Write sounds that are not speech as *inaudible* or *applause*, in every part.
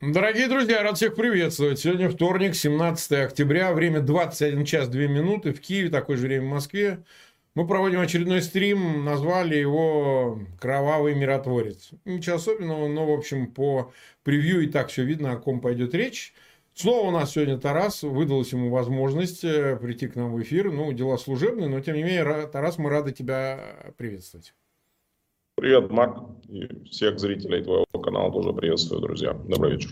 Дорогие друзья, рад всех приветствовать. Сегодня вторник, 17 октября, время 21 час 2 минуты. В Киеве такое же время в Москве. Мы проводим очередной стрим, назвали его «Кровавый миротворец». Ничего особенного, но, в общем, по превью и так все видно, о ком пойдет речь. Снова у нас сегодня Тарас. Выдалась ему возможность э, прийти к нам в эфир. Ну, дела служебные, но, тем не менее, Тарас, мы рады тебя приветствовать. Привет, Марк. И всех зрителей твоего канала тоже приветствую, друзья. Добрый вечер.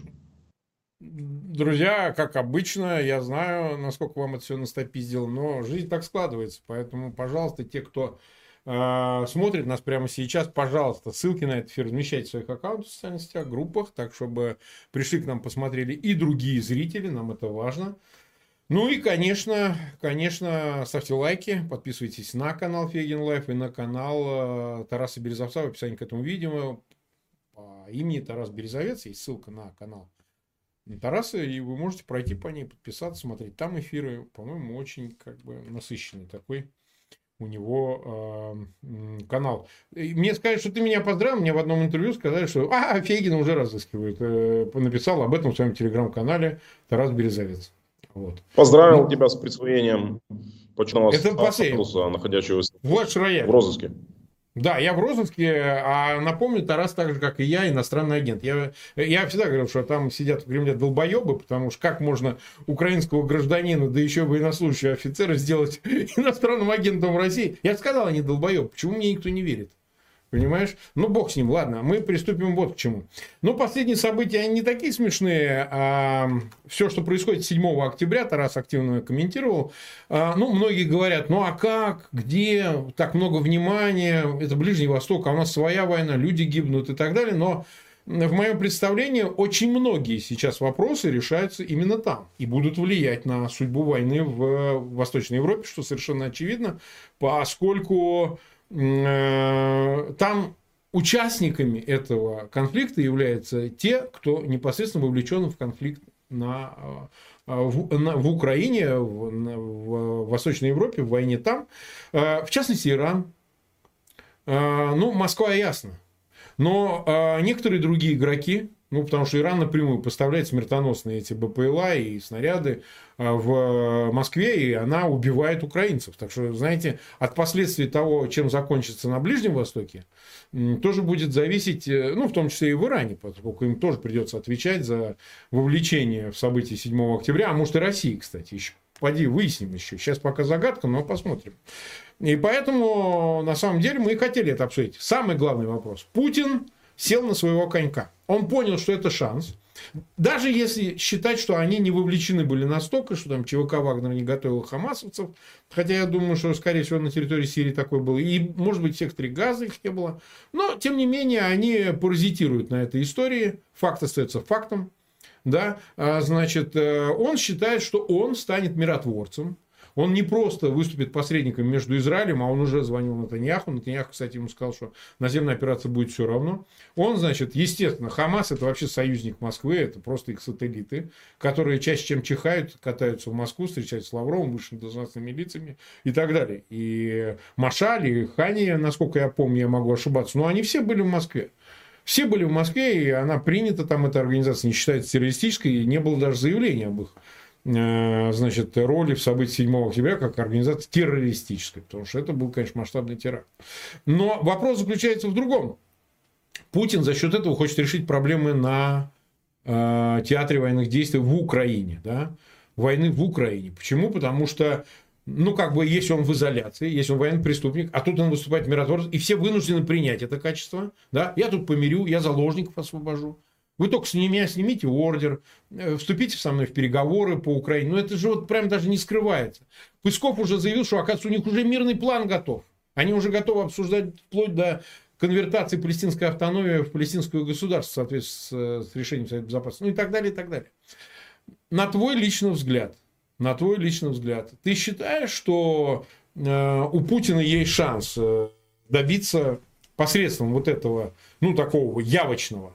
Друзья, как обычно, я знаю, насколько вам это все настопиздило, но жизнь так складывается. Поэтому, пожалуйста, те, кто э, смотрит нас прямо сейчас, пожалуйста, ссылки на этот эфир размещайте в своих аккаунтах в социальных сетях, группах, так, чтобы пришли к нам, посмотрели и другие зрители, нам это важно. Ну и, конечно, конечно, ставьте лайки, подписывайтесь на канал Фейгин Live и на канал э, Тараса Березовца в описании к этому видео. По имени Тарас Березовец есть ссылка на канал Тараса, и вы можете пройти по ней, подписаться, смотреть. Там эфиры, по-моему, очень как бы насыщенный такой у него э, канал. И мне сказали, что ты меня поздравил, мне в одном интервью сказали, что а, Фегин уже разыскивает. Э, написал об этом в своем телеграм-канале Тарас Березовец. Вот. Поздравил ну, тебя с присвоением почетного статуса, находящегося вот в розыске. Да, я в розыске, а напомню, Тарас так же, как и я, иностранный агент. Я, я всегда говорил, что там сидят в Кремле долбоебы, потому что как можно украинского гражданина, да еще военнослужащего офицера сделать *laughs* иностранным агентом в России? Я сказал, они долбоебы. Почему мне никто не верит? Понимаешь? Ну, бог с ним, ладно, мы приступим вот к чему. Ну, последние события, они не такие смешные. А, все, что происходит 7 октября, Тарас активно комментировал. А, ну, многие говорят, ну, а как, где, так много внимания, это Ближний Восток, а у нас своя война, люди гибнут и так далее. Но в моем представлении очень многие сейчас вопросы решаются именно там и будут влиять на судьбу войны в Восточной Европе, что совершенно очевидно, поскольку Э, там участниками этого конфликта являются те, кто непосредственно вовлечен в конфликт на, э, в, на, в Украине, в, в Восточной Европе, в войне там. Э, в частности, Иран. Ну, Москва ясно. Но некоторые другие игроки, ну, потому что Иран напрямую поставляет смертоносные эти БПЛА и снаряды а, в Москве, и она убивает украинцев. Так что, знаете, от последствий того, чем закончится на Ближнем Востоке, тоже будет зависеть, э, ну, в том числе и в Иране, поскольку им тоже придется отвечать за вовлечение в события 7 октября, а может и России, кстати, еще. Поди, выясним еще. Сейчас пока загадка, но посмотрим. И поэтому, на самом деле, мы и хотели это обсудить. Самый главный вопрос. Путин сел на своего конька. Он понял, что это шанс. Даже если считать, что они не вовлечены были настолько, что там ЧВК Вагнер не готовил хамасовцев, хотя я думаю, что, скорее всего, на территории Сирии такое было, и, может быть, в секторе Газа их не было, но, тем не менее, они паразитируют на этой истории, факт остается фактом, да, а, значит, э, он считает, что он станет миротворцем, он не просто выступит посредником между Израилем, а он уже звонил Натаньяху. Натаньяху, кстати, ему сказал, что наземная операция будет все равно. Он, значит, естественно, Хамас это вообще союзник Москвы, это просто их сателлиты, которые чаще, чем чихают, катаются в Москву, встречаются с Лавровым, высшими должностными лицами и так далее. И Машаль, и Хани, насколько я помню, я могу ошибаться, но они все были в Москве. Все были в Москве, и она принята, там эта организация не считается террористической, и не было даже заявления об их значит, роли в событии 7 октября как организация террористической, потому что это был, конечно, масштабный теракт. Но вопрос заключается в другом. Путин за счет этого хочет решить проблемы на э, театре военных действий в Украине. Да? Войны в Украине. Почему? Потому что ну, как бы, если он в изоляции, если он военный преступник, а тут он выступает миротворцем, и все вынуждены принять это качество, да, я тут помирю, я заложников освобожу, вы только с меня снимите ордер, э, вступите со мной в переговоры по Украине. Но ну, это же вот прям даже не скрывается. Пысков уже заявил, что, оказывается, у них уже мирный план готов. Они уже готовы обсуждать вплоть до конвертации палестинской автономии в палестинское государство в соответствии с, с решением Совета Безопасности. Ну и так далее, и так далее. На твой личный взгляд, на твой личный взгляд, ты считаешь, что э, у Путина есть шанс э, добиться посредством вот этого, ну, такого явочного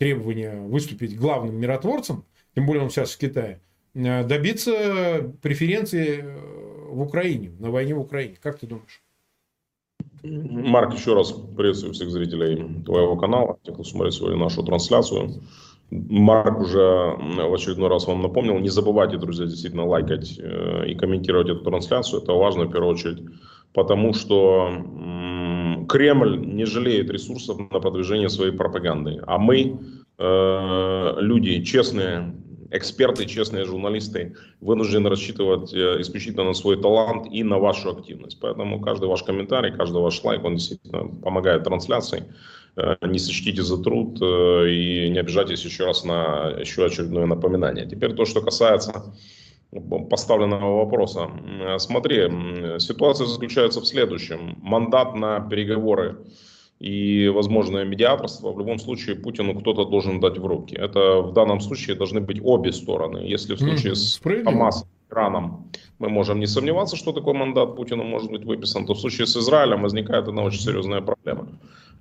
требования выступить главным миротворцем, тем более он сейчас в Китае, э, добиться преференции э, в Украине, на войне в Украине. Как ты думаешь? Марк, еще раз приветствую всех зрителей твоего канала, тех, кто смотрит сегодня нашу трансляцию. Марк уже в очередной раз вам напомнил, не забывайте, друзья, действительно лайкать э, и комментировать эту трансляцию. Это важно в первую очередь, потому что Кремль не жалеет ресурсов на продвижение своей пропаганды. А мы, э, люди честные, эксперты, честные журналисты, вынуждены рассчитывать э, исключительно на свой талант и на вашу активность. Поэтому каждый ваш комментарий, каждый ваш лайк, он действительно помогает трансляции. Э, не сочтите за труд э, и не обижайтесь еще раз на еще очередное напоминание. Теперь то, что касается поставленного вопроса. Смотри, ситуация заключается в следующем. Мандат на переговоры и возможное медиаторство в любом случае Путину кто-то должен дать в руки. Это в данном случае должны быть обе стороны. Если в случае mm-hmm. с Хамасом, Ираном мы можем не сомневаться, что такой мандат Путину может быть выписан, то в случае с Израилем возникает одна очень серьезная проблема.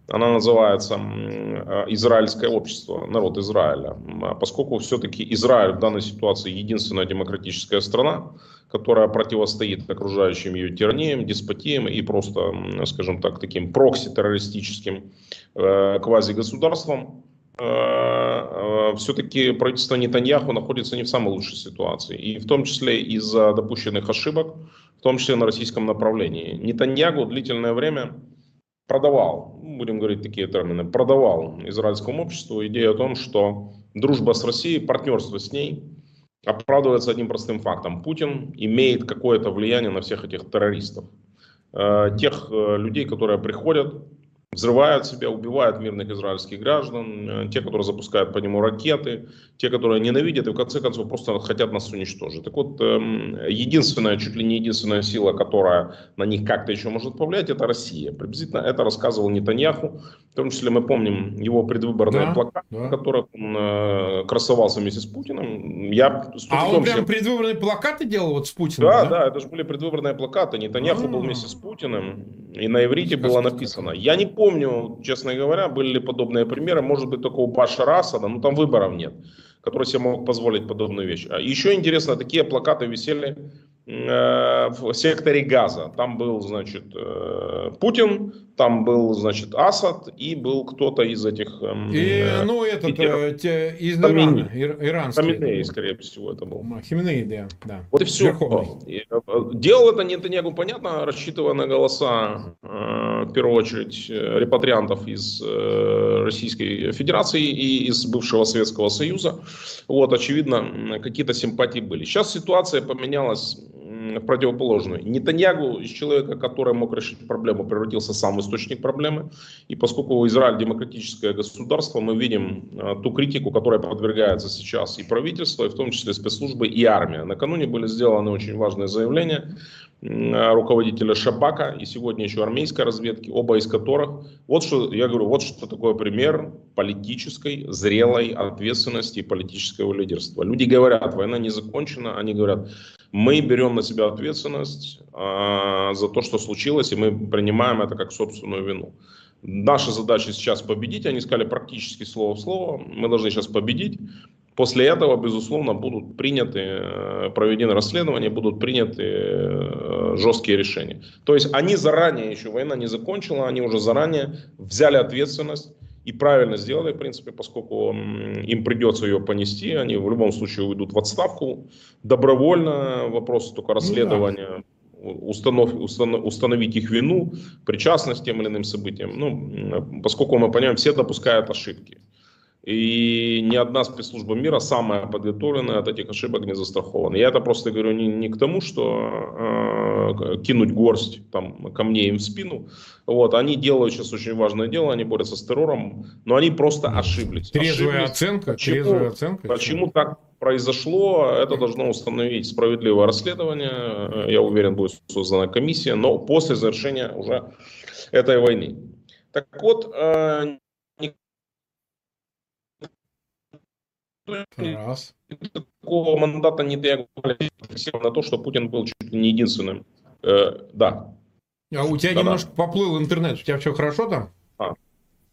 Она называется э, Израильское общество, народ Израиля. Поскольку все-таки Израиль в данной ситуации единственная демократическая страна, которая противостоит окружающим ее тираниям, деспотиям и просто, скажем так, таким прокси-террористическим э, квази-государствам, э, э, все-таки правительство Нетаньяху находится не в самой лучшей ситуации. И в том числе из-за допущенных ошибок, в том числе на российском направлении. Нетаньягу длительное время продавал, ну, будем говорить такие термины, продавал израильскому обществу идею о том, что дружба с Россией, партнерство с ней оправдывается одним простым фактом. Путин имеет какое-то влияние на всех этих террористов. Э, тех э, людей, которые приходят, взрывают себя, убивают мирных израильских граждан, э, те, которые запускают по нему ракеты, те, которые ненавидят и в конце концов просто хотят нас уничтожить. Так вот, эм, единственная, чуть ли не единственная сила, которая на них как-то еще может повлиять, это Россия. Приблизительно это рассказывал Нетаньяху. В том числе мы помним его предвыборные да, плакаты, да. в которых он э, красовался вместе с Путиным. Я а он прям предвыборные плакаты делал вот с Путиным? Да, да, да это же были предвыборные плакаты. Нетаньяху А-а-а. был вместе с Путиным, и на иврите было написано. Я не помню, честно говоря, были ли подобные примеры. Может быть, только у Башара Асада, но там выборов нет, который себе мог позволить подобную вещь. А еще интересно, такие плакаты висели в секторе Газа. Там был, значит, э, Путин, там был, значит, Асад и был кто-то из этих... Эм, и, э, ну, этот э, те, из Ирана, ир, иранский. Хаминей, скорее всего, это был. Хименей, да, да. Вот и все. И, делал это Нетаньягу, понятно, рассчитывая на голоса, э, в первую очередь, репатриантов из э, Российской Федерации и из бывшего Советского Союза. Вот, очевидно, какие-то симпатии были. Сейчас ситуация поменялась в противоположную. Нетаньягу из человека, который мог решить проблему, превратился сам в источник проблемы. И поскольку Израиль демократическое государство, мы видим а, ту критику, которая подвергается сейчас и правительство, и в том числе спецслужбы и армия. Накануне были сделаны очень важные заявления руководителя Шабака и сегодня еще армейской разведки, оба из которых, вот что, я говорю, вот что такое пример политической, зрелой ответственности и политического лидерства. Люди говорят, война не закончена, они говорят, мы берем на себя ответственность э, за то, что случилось, и мы принимаем это как собственную вину. Наша задача сейчас победить, они сказали практически слово в слово, мы должны сейчас победить. После этого, безусловно, будут приняты, э, проведены расследования, будут приняты э, жесткие решения. То есть они заранее, еще война не закончила, они уже заранее взяли ответственность и правильно сделали, в принципе, поскольку им придется ее понести, они в любом случае уйдут в отставку добровольно, вопрос только расследования, ну, да. установ, установ, установить их вину, причастность к тем или иным событиям. Ну, поскольку мы понимаем, все допускают ошибки. И ни одна спецслужба мира самая подготовленная от этих ошибок не застрахована. Я это просто говорю не, не к тому, что э, кинуть горсть там, камней им в спину. Вот, они делают сейчас очень важное дело, они борются с террором, но они просто ошиблись. Трезвая ошиблись. оценка? Почему, трезвая оценка? Почему так произошло? Это должно установить справедливое расследование. Я уверен, будет создана комиссия, но после завершения уже этой войны. Так вот, э, Раз. Такого мандата не реагировали на то, что Путин был чуть ли не единственным. Э, да. А у тебя да, немножко да. поплыл интернет. У тебя все хорошо там? А.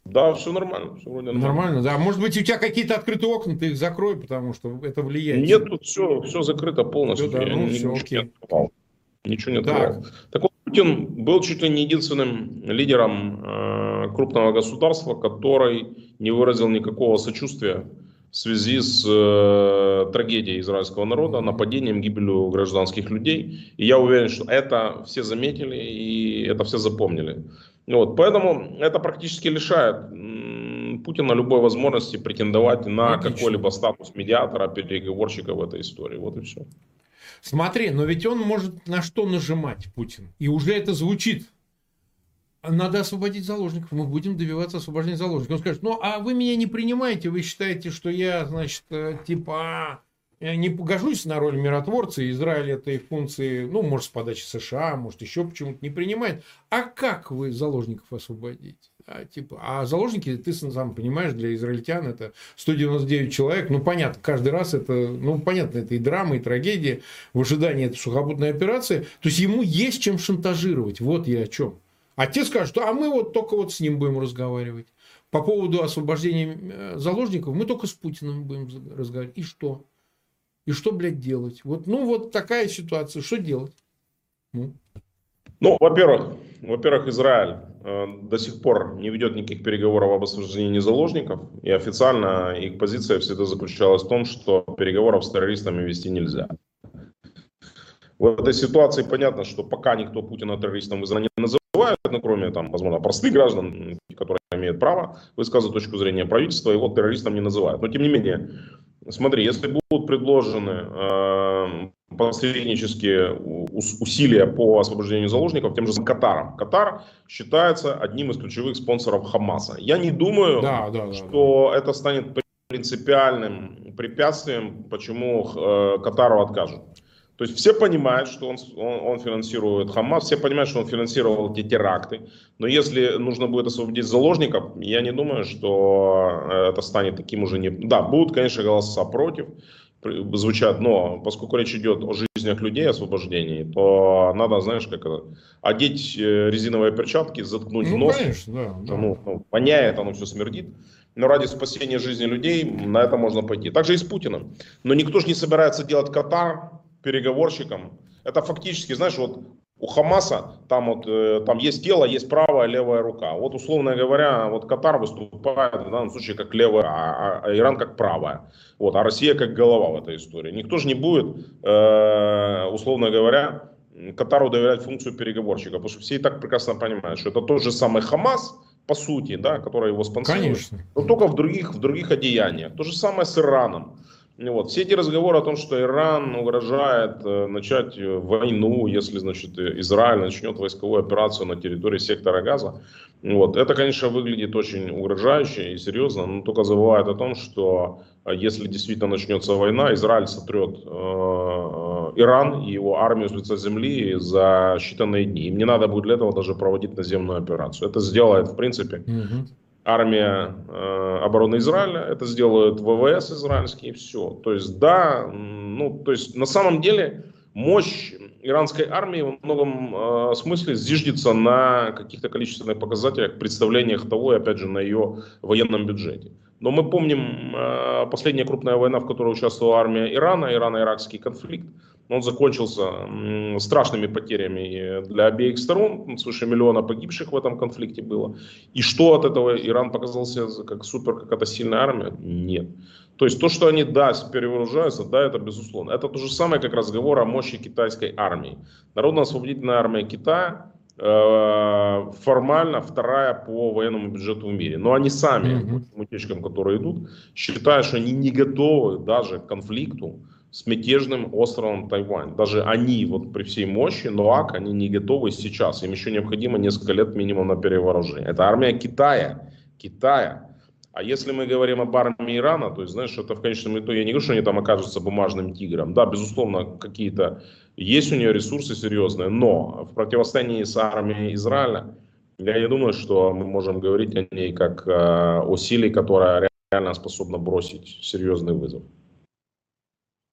Да, все нормально. Все вроде нормально. нормально, да. Может быть, у тебя какие-то открытые окна, ты их закрой, потому что это влияет. Нет, тут все, все закрыто полностью. Все, да, ну, все, ничего окей. не открывал. Ничего не открывал. Так. так вот, Путин был чуть ли не единственным лидером э, крупного государства, который не выразил никакого сочувствия в связи с э, трагедией израильского народа, нападением, гибелью гражданских людей. И я уверен, что это все заметили и это все запомнили. Вот, поэтому это практически лишает Путина любой возможности претендовать на какой-либо статус медиатора, переговорщика в этой истории. Вот и все. Смотри, но ведь он может на что нажимать, Путин. И уже это звучит надо освободить заложников, мы будем добиваться освобождения заложников. Он скажет, ну, а вы меня не принимаете, вы считаете, что я, значит, э, типа, я не погожусь на роль миротворца, Израиль этой функции, ну, может, с подачи США, может, еще почему-то не принимает. А как вы заложников освободите? А, типа, а заложники, ты сам понимаешь, для израильтян это 199 человек. Ну, понятно, каждый раз это, ну, понятно, это и драма, и трагедия в ожидании этой сухопутной операции. То есть, ему есть чем шантажировать. Вот я о чем. А те скажут, а мы вот только вот с ним будем разговаривать. По поводу освобождения э, заложников мы только с Путиным будем разговаривать. И что? И что, блядь, делать? Вот, ну, вот такая ситуация. Что делать? Ну, ну во-первых, во-первых, Израиль э, до сих пор не ведет никаких переговоров об освобождении заложников. И официально их позиция всегда заключалась в том, что переговоров с террористами вести нельзя. В этой ситуации понятно, что пока никто Путина террористом в Израиле не называет, ну, кроме, там, возможно, простых граждан, которые имеют право высказывать точку зрения правительства, его террористом не называют. Но, тем не менее, смотри, если будут предложены э, посреднические усилия по освобождению заложников тем же Катаром. Катар считается одним из ключевых спонсоров Хамаса. Я не думаю, да, да, что да. это станет принципиальным препятствием, почему э, Катару откажут. То есть все понимают, что он, он, он финансирует Хамас, все понимают, что он финансировал эти теракты. Но если нужно будет освободить заложников, я не думаю, что э, это станет таким уже не... Да, будут, конечно, голоса против, звучат, но поскольку речь идет о жизнях людей, освобождении, то надо, знаешь, как это, одеть э, резиновые перчатки, заткнуть ну, нос. Конечно, да, да. Ну, ну, воняет, оно все смердит. Но ради спасения жизни людей на это можно пойти. Также и с Путиным. Но никто же не собирается делать Катар переговорщикам. Это фактически, знаешь, вот у Хамаса там вот э, там есть тело, есть правая, левая рука. Вот условно говоря, вот Катар выступает в данном случае как левая, а, а Иран как правая. Вот, а Россия как голова в этой истории. Никто же не будет, э, условно говоря, Катару доверять функцию переговорщика, потому что все и так прекрасно понимают, что это тот же самый Хамас, по сути, да, который его спонсирует, Конечно. но только в других, в других одеяниях. То же самое с Ираном. Вот. Все эти разговоры о том, что Иран угрожает э, начать э, войну, если значит, Израиль начнет войсковую операцию на территории сектора Газа, вот. это, конечно, выглядит очень угрожающе и серьезно, но только забывает о том, что э, если действительно начнется война, Израиль сотрет э, Иран и его армию с лица земли за считанные дни. Им не надо будет для этого даже проводить наземную операцию. Это сделает, в принципе, угу армия э, обороны Израиля, это сделают ВВС израильские, и все. То есть, да, ну, то есть, на самом деле, мощь иранской армии в многом э, смысле зиждется на каких-то количественных показателях, представлениях того, и опять же, на ее военном бюджете. Но мы помним э, последняя крупная война, в которой участвовала армия Ирана, Ирано-Иракский конфликт. Он закончился страшными потерями для обеих сторон, свыше миллиона погибших в этом конфликте было. И что от этого Иран показался как супер какая-то сильная армия? Нет. То есть то, что они, да, перевооружаются, да, это безусловно. Это то же самое, как разговор о мощи китайской армии. Народно-освободительная армия Китая э, формально вторая по военному бюджету в мире. Но они сами, mm-hmm. утечкам, которые идут, считают, что они не готовы даже к конфликту с мятежным островом Тайвань. Даже они, вот при всей мощи, НОАК, они не готовы сейчас. Им еще необходимо несколько лет минимум на перевооружение. Это армия Китая. Китая. А если мы говорим об армии Ирана, то есть, знаешь, это в конечном итоге, я не говорю, что они там окажутся бумажным тигром. Да, безусловно, какие-то есть у нее ресурсы серьезные, но в противостоянии с армией Израиля, я не думаю, что мы можем говорить о ней как э, о силе, которая реально способна бросить серьезный вызов.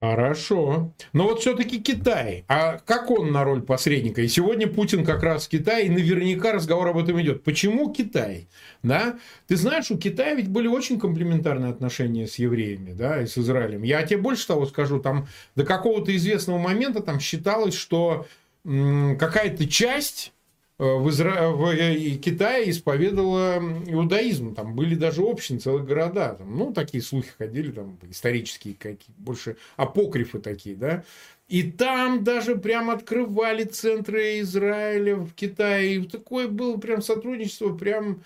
Хорошо. Но вот все-таки Китай. А как он на роль посредника? И сегодня Путин как раз в Китае, и наверняка разговор об этом идет. Почему Китай? Да? Ты знаешь, у Китая ведь были очень комплементарные отношения с евреями, да, и с Израилем. Я тебе больше того скажу, там до какого-то известного момента там считалось, что какая-то часть в, Изра... в Китае исповедовала иудаизм. Там были даже общины, целые города. Там, ну, такие слухи ходили, там, исторические какие больше апокрифы такие, да. И там даже прям открывали центры Израиля в Китае. И такое было прям сотрудничество, прям,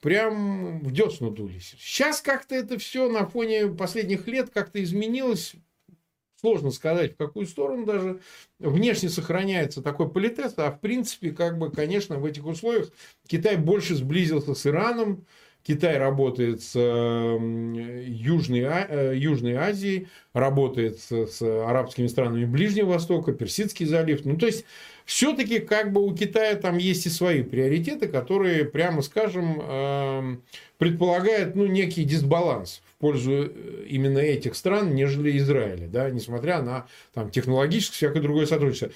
прям в десну дулись. Сейчас как-то это все на фоне последних лет как-то изменилось. Сложно сказать, в какую сторону даже. Внешне сохраняется такой политес, а в принципе, как бы, конечно, в этих условиях Китай больше сблизился с Ираном, Китай работает с Южной, э, Южной Азией, работает с, с арабскими странами Ближнего Востока, Персидский залив. Ну, то есть, все-таки как бы у Китая там есть и свои приоритеты, которые, прямо скажем, предполагают ну, некий дисбаланс пользу э, именно этих стран, нежели Израиля, да, несмотря на там, технологическое всякое другое сотрудничество.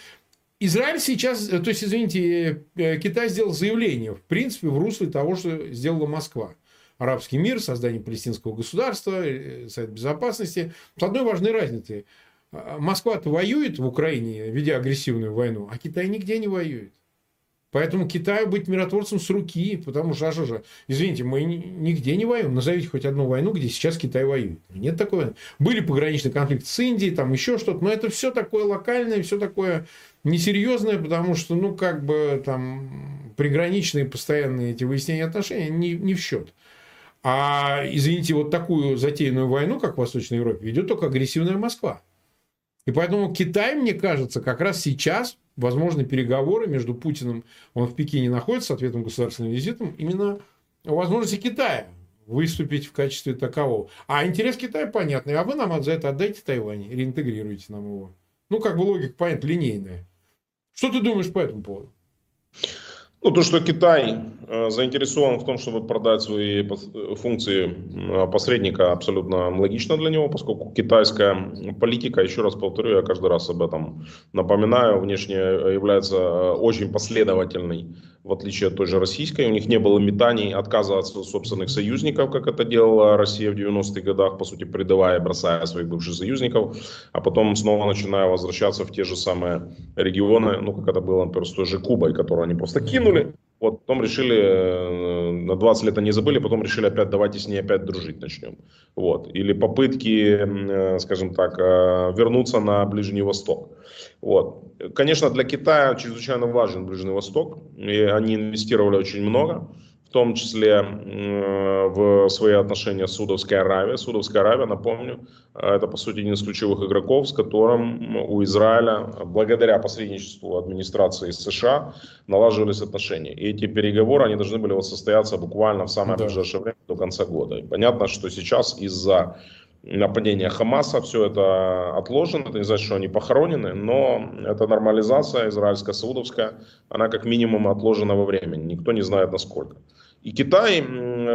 Израиль сейчас, э, то есть, извините, Китай сделал заявление, в принципе, в русле того, что сделала Москва арабский мир, создание палестинского государства, э, Совет Безопасности. С одной важной разницей. Москва-то воюет в Украине, ведя агрессивную войну, а Китай нигде не воюет. Поэтому Китаю быть миротворцем с руки, потому что, а что же, извините, мы нигде не воюем. Назовите хоть одну войну, где сейчас Китай воюет. Нет такой Были пограничные конфликты с Индией, там еще что-то, но это все такое локальное, все такое несерьезное, потому что, ну, как бы там приграничные постоянные эти выяснения отношений не, не в счет. А, извините, вот такую затеянную войну, как в Восточной Европе, ведет только агрессивная Москва. И поэтому Китай, мне кажется, как раз сейчас возможны переговоры между Путиным, он в Пекине находится с ответным государственным визитом, именно о возможности Китая выступить в качестве такового. А интерес Китая понятный. А вы нам за это отдайте Тайвань, реинтегрируйте нам его. Ну, как бы логика, понятно, линейная. Что ты думаешь по этому поводу? Ну, то, что Китай заинтересован в том, чтобы продать свои функции э, посредника, абсолютно логично для него, поскольку китайская политика, еще раз повторю, я каждый раз об этом напоминаю, внешне является э, очень последовательной в отличие от той же российской. У них не было метаний отказываться от собственных союзников, как это делала Россия в 90-х годах, по сути, предавая, бросая своих бывших союзников, а потом снова начиная возвращаться в те же самые регионы, ну, как это было, например, с той же Кубой, которую они просто кинули, вот, потом решили, э, на 20 лет они забыли, потом решили опять, давайте с ней опять дружить начнем. Вот. Или попытки, э, скажем так, э, вернуться на Ближний Восток. Вот. Конечно, для Китая чрезвычайно важен Ближний Восток, и они инвестировали очень много в том числе в свои отношения с Судовской Аравией. Судовская Аравия, напомню, это, по сути, один из ключевых игроков, с которым у Израиля, благодаря посредничеству администрации США, налаживались отношения. И эти переговоры, они должны были состояться буквально в самое да. ближайшее время, до конца года. И понятно, что сейчас из-за нападения Хамаса, все это отложено, это не значит, что они похоронены, но эта нормализация израильская, саудовская, она как минимум отложена во времени, никто не знает насколько. И Китай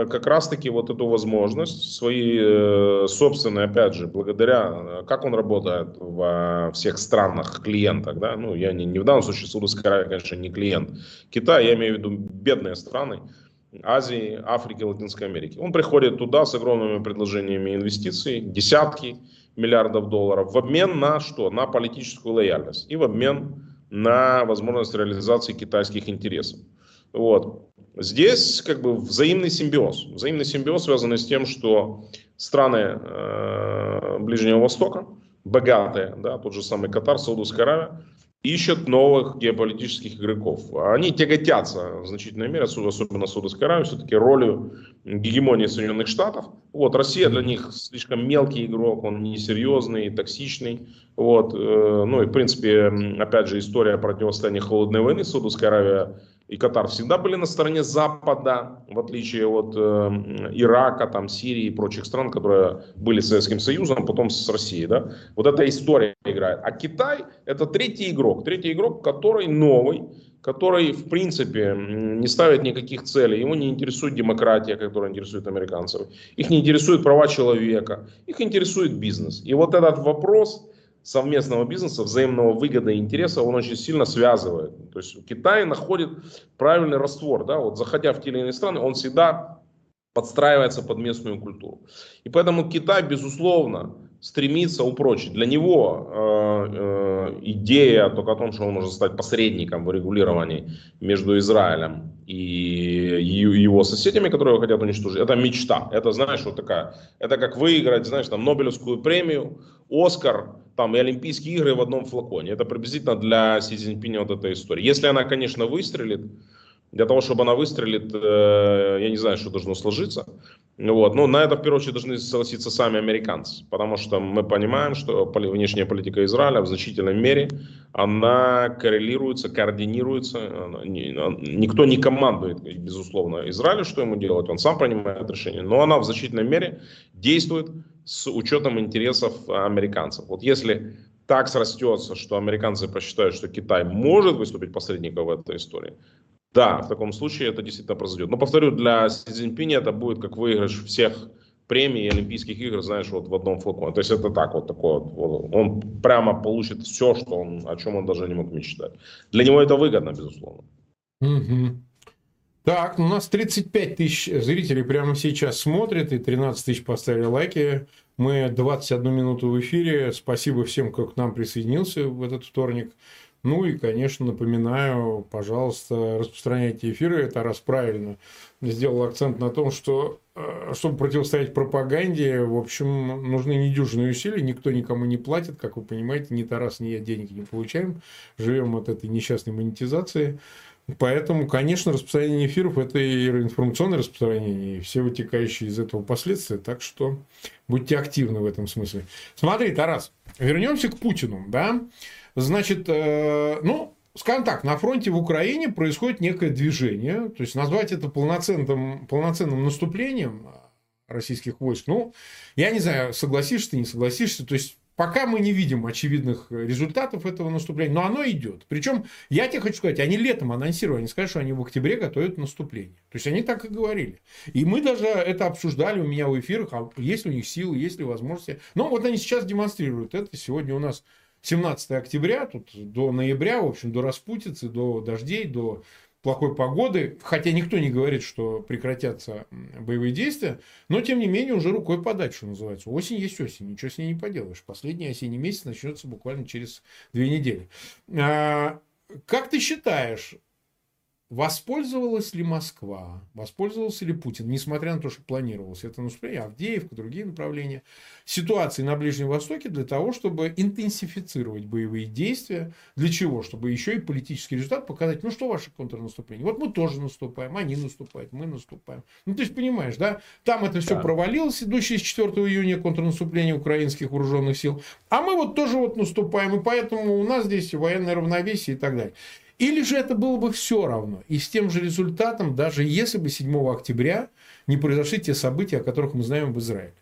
как раз-таки вот эту возможность, свои э, собственные, опять же, благодаря, э, как он работает во всех странах, клиентах, да, ну, я не, не в данном случае Саудовская Аравия, конечно, не клиент. Китай, я имею в виду бедные страны, Азии, Африки, Латинской Америки. Он приходит туда с огромными предложениями инвестиций, десятки миллиардов долларов, в обмен на что? На политическую лояльность и в обмен на возможность реализации китайских интересов. Вот. Здесь как бы взаимный симбиоз. Взаимный симбиоз связанный с тем, что страны э, Ближнего Востока, богатые, да, тот же самый Катар, Саудовская Аравия, ищут новых геополитических игроков. Они тяготятся в значительной мере, особенно Саудовская Аравия, все-таки ролью гегемонии Соединенных Штатов. Вот, Россия для них слишком мелкий игрок, он несерьезный, токсичный. Вот, э, ну и, в принципе, опять же, история противостояния холодной войны Саудовская Аравия и Катар всегда были на стороне Запада, в отличие от э, Ирака, там, Сирии и прочих стран, которые были Советским Союзом, а потом с Россией. Да? Вот эта история играет. А Китай это третий игрок. Третий игрок, который новый, который, в принципе, не ставит никаких целей. Его не интересует демократия, которая интересует американцев. Их не интересует права человека. Их интересует бизнес. И вот этот вопрос совместного бизнеса, взаимного выгода и интереса, он очень сильно связывает. То есть Китай находит правильный раствор, да, вот заходя в те или иные страны, он всегда подстраивается под местную культуру. И поэтому Китай, безусловно, стремится упрочить. Для него э, э, идея только о том, что он может стать посредником в урегулировании между Израилем и его соседями, которые хотят уничтожить, это мечта. Это, знаешь, вот такая, это как выиграть, знаешь, там, Нобелевскую премию, Оскар, там, и Олимпийские игры в одном флаконе. Это приблизительно для Си Цзиньпиня вот эта история. Если она, конечно, выстрелит, для того, чтобы она выстрелит, э, я не знаю, что должно сложиться. Вот. Но на это, в первую очередь, должны согласиться сами американцы. Потому что мы понимаем, что внешняя политика Израиля в значительной мере, она коррелируется, координируется. Никто не командует, безусловно, Израилю, что ему делать. Он сам принимает решение. Но она в значительной мере действует с учетом интересов американцев. Вот если так срастется, что американцы посчитают, что Китай может выступить посредником в этой истории, да, в таком случае это действительно произойдет. Но повторю, для Си Цзиньпиня это будет как выигрыш всех премий Олимпийских игр, знаешь, вот в одном флаконе. То есть это так вот такое вот. Он прямо получит все, что он, о чем он даже не мог мечтать. Для него это выгодно, безусловно. Угу. Так, ну, у нас 35 тысяч зрителей прямо сейчас смотрят, и 13 тысяч поставили лайки. Мы 21 минуту в эфире. Спасибо всем, кто к нам присоединился в этот вторник. Ну и, конечно, напоминаю, пожалуйста, распространяйте эфиры. Это раз правильно сделал акцент на том, что э, чтобы противостоять пропаганде, в общем, нужны недюжинные усилия, никто никому не платит, как вы понимаете, ни Тарас, ни я денег не получаем, живем от этой несчастной монетизации. Поэтому, конечно, распространение эфиров – это и информационное распространение, и все вытекающие из этого последствия. Так что будьте активны в этом смысле. Смотри, Тарас, вернемся к Путину. Да? Значит, э, ну, скажем так, на фронте в Украине происходит некое движение. То есть, назвать это полноценным, полноценным наступлением российских войск, ну, я не знаю, согласишься ты, не согласишься. То есть, пока мы не видим очевидных результатов этого наступления, но оно идет. Причем, я тебе хочу сказать, они летом анонсировали, они сказали, что они в октябре готовят наступление. То есть, они так и говорили. И мы даже это обсуждали у меня в эфирах, а есть ли у них силы, есть ли возможности. Но вот они сейчас демонстрируют это. Сегодня у нас 17 октября, тут до ноября, в общем, до распутицы, до дождей, до плохой погоды, хотя никто не говорит, что прекратятся боевые действия, но тем не менее уже рукой подать, что называется. Осень есть осень, ничего с ней не поделаешь. Последний осенний месяц начнется буквально через две недели. А, как ты считаешь, Воспользовалась ли Москва, воспользовался ли Путин, несмотря на то, что планировалось это наступление, Авдеевка, другие направления, ситуации на Ближнем Востоке для того, чтобы интенсифицировать боевые действия. Для чего? Чтобы еще и политический результат показать, ну что ваше контрнаступление? Вот мы тоже наступаем, они наступают, мы наступаем. Ну ты же понимаешь, да? Там это все да. провалилось, идущее с 4 июня контрнаступление украинских вооруженных сил. А мы вот тоже вот наступаем, и поэтому у нас здесь военное равновесие и так далее. Или же это было бы все равно. И с тем же результатом, даже если бы 7 октября не произошли те события, о которых мы знаем в Израиле.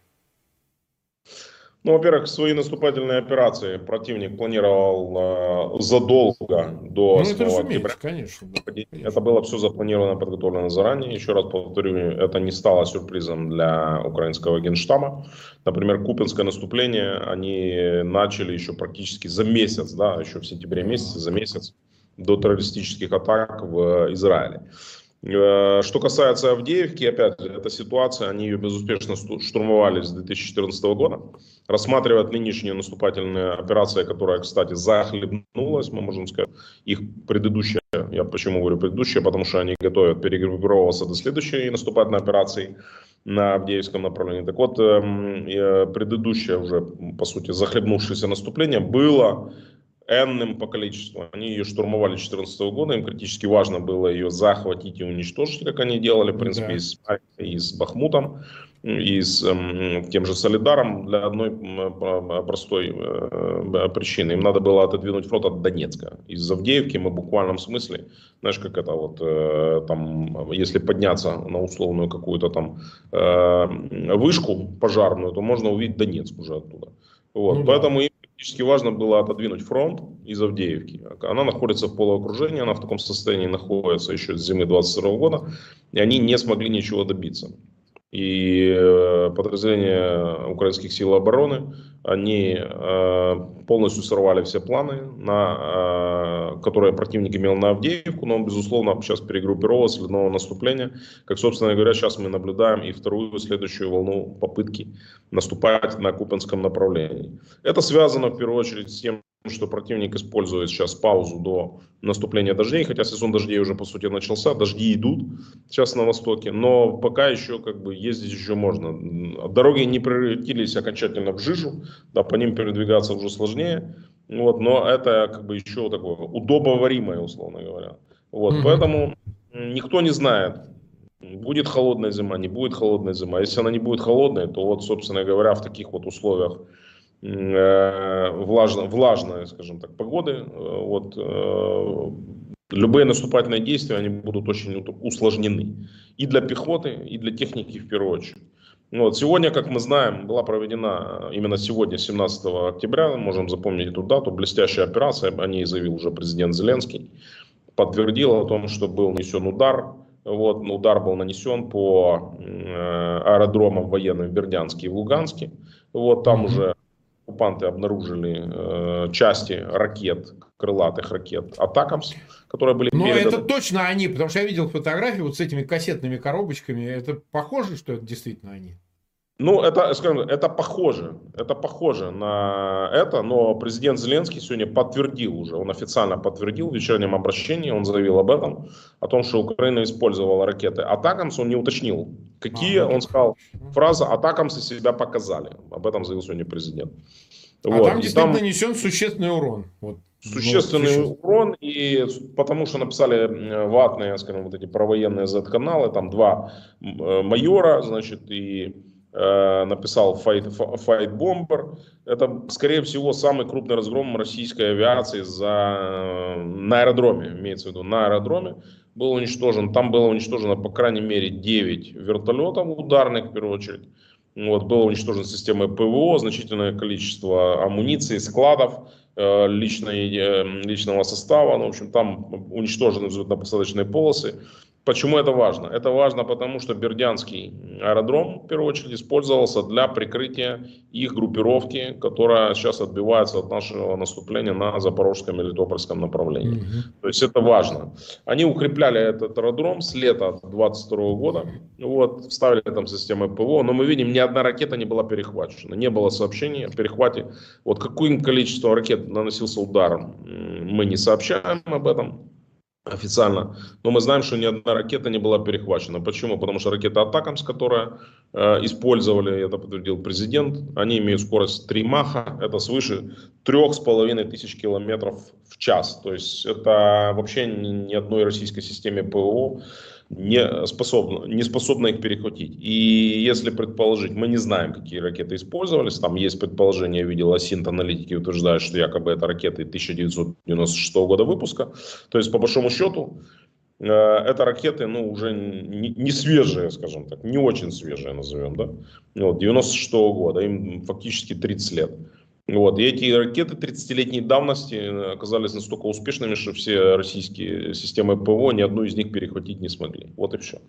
Ну, во-первых, свои наступательные операции противник планировал э, задолго до ну, 8 октября. Конечно, да, конечно. Это было все запланировано, подготовлено заранее. Еще раз повторю, это не стало сюрпризом для украинского генштаба. Например, Купинское наступление они начали еще практически за месяц, да, еще в сентябре месяце, за месяц до террористических атак в Израиле. Э, что касается Авдеевки, опять же, эта ситуация, они ее безуспешно штурмовали с 2014 года. Рассматривают нынешнюю наступательную операцию, которая, кстати, захлебнулась, мы можем сказать, их предыдущая, я почему говорю предыдущая, потому что они готовят перегруппироваться до следующей наступательной операции на Авдеевском направлении. Так вот, эм, э, предыдущее уже, по сути, захлебнувшееся наступление было энным по количеству. Они ее штурмовали 2014 года, им критически важно было ее захватить и уничтожить, как они делали, в принципе, да. и, с, и с Бахмутом, и с э, тем же Солидаром для одной э, простой э, причины. Им надо было отодвинуть фронт от Донецка. Из Авдеевки мы в буквальном смысле, знаешь, как это вот, э, там, если подняться на условную какую-то там э, вышку пожарную, то можно увидеть Донецк уже оттуда. Вот, ну, поэтому да. им Критически важно было отодвинуть фронт из Авдеевки. Она находится в полуокружении, она в таком состоянии находится еще с зимы 22 года, и они не смогли ничего добиться. И э, подразделения украинских сил обороны, они э, полностью сорвали все планы на э, которое противник имел на Авдеевку, но он, безусловно, сейчас перегруппировался для нового наступления. Как, собственно говоря, сейчас мы наблюдаем и вторую, следующую волну попытки наступать на Купинском направлении. Это связано, в первую очередь, с тем, что противник использует сейчас паузу до наступления дождей, хотя сезон дождей уже по сути начался, дожди идут сейчас на востоке, но пока еще как бы ездить еще можно. Дороги не превратились окончательно в жижу, да, по ним передвигаться уже сложнее, вот, но это как бы еще такое удобоваримое, условно говоря. Вот, mm-hmm. поэтому никто не знает, будет холодная зима, не будет холодная зима. Если она не будет холодной, то вот, собственно говоря, в таких вот условиях влажно, влажной, скажем так, погоды, э, вот, э, любые наступательные действия, они будут очень усложнены. И для пехоты, и для техники в первую очередь. Вот, сегодня, как мы знаем, была проведена именно сегодня, 17 октября, можем запомнить эту дату, блестящая операция, о ней заявил уже президент Зеленский, подтвердил о том, что был нанесен удар, вот, удар был нанесен по аэродромам военным в Бердянске и в Луганске. Вот там уже оккупанты обнаружили э, части ракет, крылатых ракет Атакамс, которые были Но переданы. это точно они, потому что я видел фотографии вот с этими кассетными коробочками. Это похоже, что это действительно они? Ну, это, скажем, это похоже, это похоже на это, но президент Зеленский сегодня подтвердил уже, он официально подтвердил в вечернем обращении, он заявил об этом, о том, что Украина использовала ракеты Атакамс, он не уточнил, какие, а, он сказал, фраза Атакамсы себя показали, об этом заявил сегодня президент. А вот. там действительно там... нанесен существенный урон. Вот. Существенный ну, урон, и потому что написали ватные, скажем, вот эти провоенные Z-каналы, там два э, майора, значит, и написал Fight, Fight Bomber. Это, скорее всего, самый крупный разгром российской авиации за, э, на аэродроме, имеется в виду, на аэродроме. Был уничтожен, там было уничтожено, по крайней мере, 9 вертолетов ударных, в первую очередь. Вот, было уничтожено системой ПВО, значительное количество амуниции, складов, э, личной, личного состава. Ну, в общем, там уничтожены взлетно-посадочные полосы. Почему это важно? Это важно потому, что Бердянский аэродром, в первую очередь, использовался для прикрытия их группировки, которая сейчас отбивается от нашего наступления на Запорожском и Литопольском направлении. Угу. То есть это важно. Они укрепляли этот аэродром с лета 2022 года, вот, вставили там системы ПВО, но мы видим, ни одна ракета не была перехвачена. Не было сообщений о перехвате. Вот какое количество ракет наносился ударом, мы не сообщаем об этом официально. Но мы знаем, что ни одна ракета не была перехвачена. Почему? Потому что ракета Атакамс, которая э, использовали, это подтвердил президент, они имеют скорость 3 маха, это свыше 3,5 тысяч километров в час. То есть это вообще ни, ни одной российской системе ПВО не способна, не способна их перехватить. И если предположить, мы не знаем, какие ракеты использовались, там есть предположение, я видел, Асинт аналитики утверждают, что якобы это ракеты 1996 года выпуска. То есть, по большому счету, э, это ракеты, ну, уже не, не свежие, скажем так, не очень свежие, назовем, да, вот, 96 -го года, им фактически 30 лет. Вот. И эти ракеты 30-летней давности э, оказались настолько успешными, что все российские системы ПВО ни одну из них перехватить не смогли. Вот и все.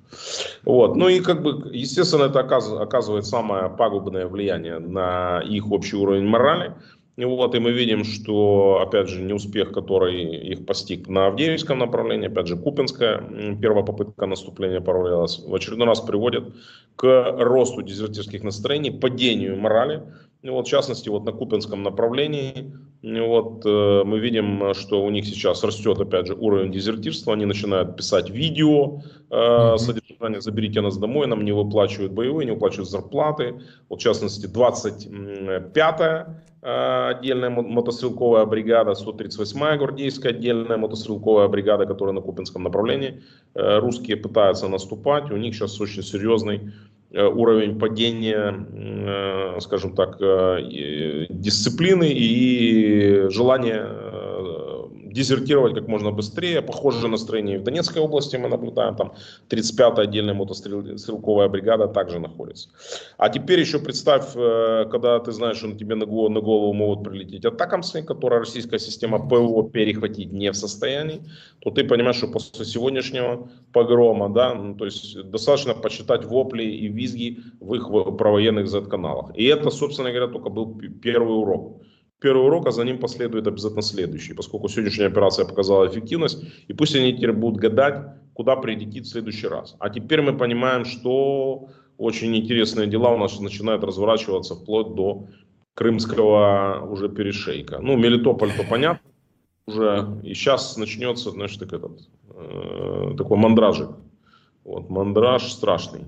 Вот. Ну и как бы, естественно, это оказывает самое пагубное влияние на их общий уровень морали. И вот, и мы видим, что, опять же, неуспех, который их постиг на Авдеевском направлении, опять же, Купинская первая попытка наступления провалилась, в очередной раз приводит к росту дезертирских настроений, падению морали, вот, в частности, вот на Купинском направлении вот, э, мы видим, что у них сейчас растет, опять же, уровень дезертирства. Они начинают писать видео э, содержание «Заберите нас домой», нам не выплачивают боевые, не выплачивают зарплаты. Вот, в частности, 25-я э, отдельная мотострелковая бригада, 138-я гвардейская отдельная мотострелковая бригада, которая на Купинском направлении. Э, русские пытаются наступать, у них сейчас очень серьезный уровень падения, э, скажем так, э, дисциплины и желание дезертировать как можно быстрее. Похожее настроение и в Донецкой области мы наблюдаем. Там 35-я отдельная мотострелковая бригада также находится. А теперь еще представь, когда ты знаешь, что на тебе на голову, на голову могут прилететь атакамсы, которые российская система ПВО перехватить не в состоянии, то ты понимаешь, что после сегодняшнего погрома, да, ну, то есть достаточно почитать вопли и визги в их провоенных Z-каналах. И это, собственно говоря, только был первый урок. Первый урок, а за ним последует обязательно следующий, поскольку сегодняшняя операция показала эффективность, и пусть они теперь будут гадать, куда прилетит в следующий раз. А теперь мы понимаем, что очень интересные дела у нас начинают разворачиваться вплоть до крымского уже перешейка. Ну, Мелитополь, то понятно уже, и сейчас начнется, значит, так этот, э, такой мандражик. Вот, мандраж страшный.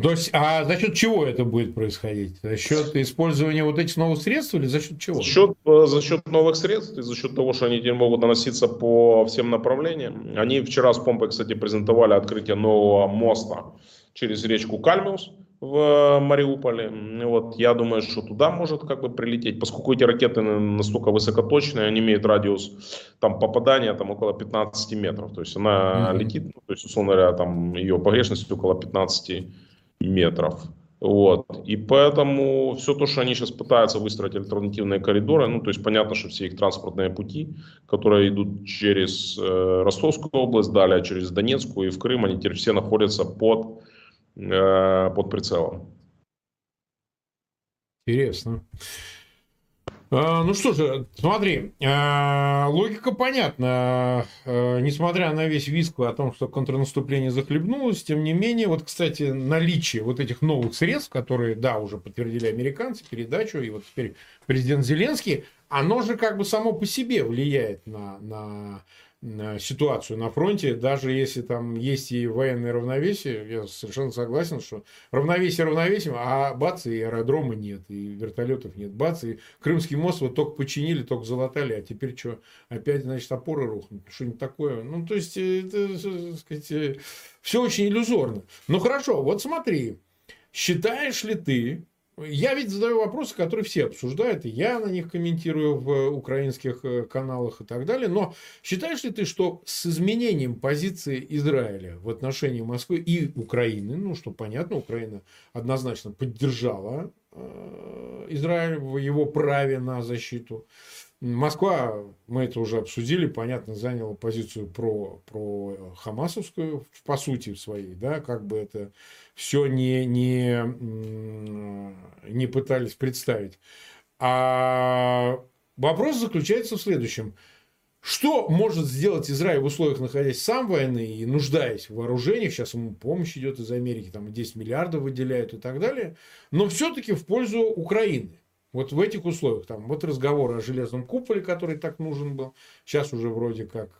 То есть, а за счет чего это будет происходить? За счет использования вот этих новых средств или за счет чего? За счет, э, за счет новых средств и за счет того, что они теперь могут наноситься по всем направлениям. Они вчера с помпой, кстати, презентовали открытие нового моста через речку Кальмиус в Мариуполе. Вот, я думаю, что туда может как бы прилететь, поскольку эти ракеты настолько высокоточные, они имеют радиус там попадания там около 15 метров. То есть она mm-hmm. летит, ну, то есть, условно говоря, там ее погрешность около 15 метров. Вот. И поэтому все то, что они сейчас пытаются выстроить альтернативные коридоры, ну, то есть понятно, что все их транспортные пути, которые идут через э, Ростовскую область, далее через Донецкую и в Крым, они теперь все находятся под Э, под прицелом. Интересно. А, ну что же, смотри, а, логика понятна. Несмотря на весь виск о том, что контрнаступление захлебнулось, тем не менее, вот, кстати, наличие вот этих новых средств, которые, да, уже подтвердили американцы, передачу, и вот теперь президент Зеленский, оно же как бы само по себе влияет на, на ситуацию на фронте, даже если там есть и военное равновесие, я совершенно согласен, что равновесие равновесием, а бац, и аэродрома нет, и вертолетов нет, бац, и Крымский мост вот только починили, только залатали, а теперь что, опять, значит, опоры рухнут, что-нибудь такое. Ну, то есть, это, так сказать, все очень иллюзорно. Ну, хорошо, вот смотри, считаешь ли ты, я ведь задаю вопросы, которые все обсуждают, и я на них комментирую в украинских э, каналах и так далее. Но считаешь ли ты, что с изменением позиции Израиля в отношении Москвы и Украины, ну, что понятно, Украина однозначно поддержала э, Израиль в его праве на защиту, Москва, мы это уже обсудили, понятно, заняла позицию про, про Хамасовскую, по сути своей, да, как бы это все не, не, не пытались представить. А вопрос заключается в следующем. Что может сделать Израиль в условиях, находясь сам войны и нуждаясь в вооружениях, сейчас ему помощь идет из Америки, там 10 миллиардов выделяют и так далее, но все-таки в пользу Украины. Вот в этих условиях, там, вот разговор о железном куполе, который так нужен был, сейчас уже вроде как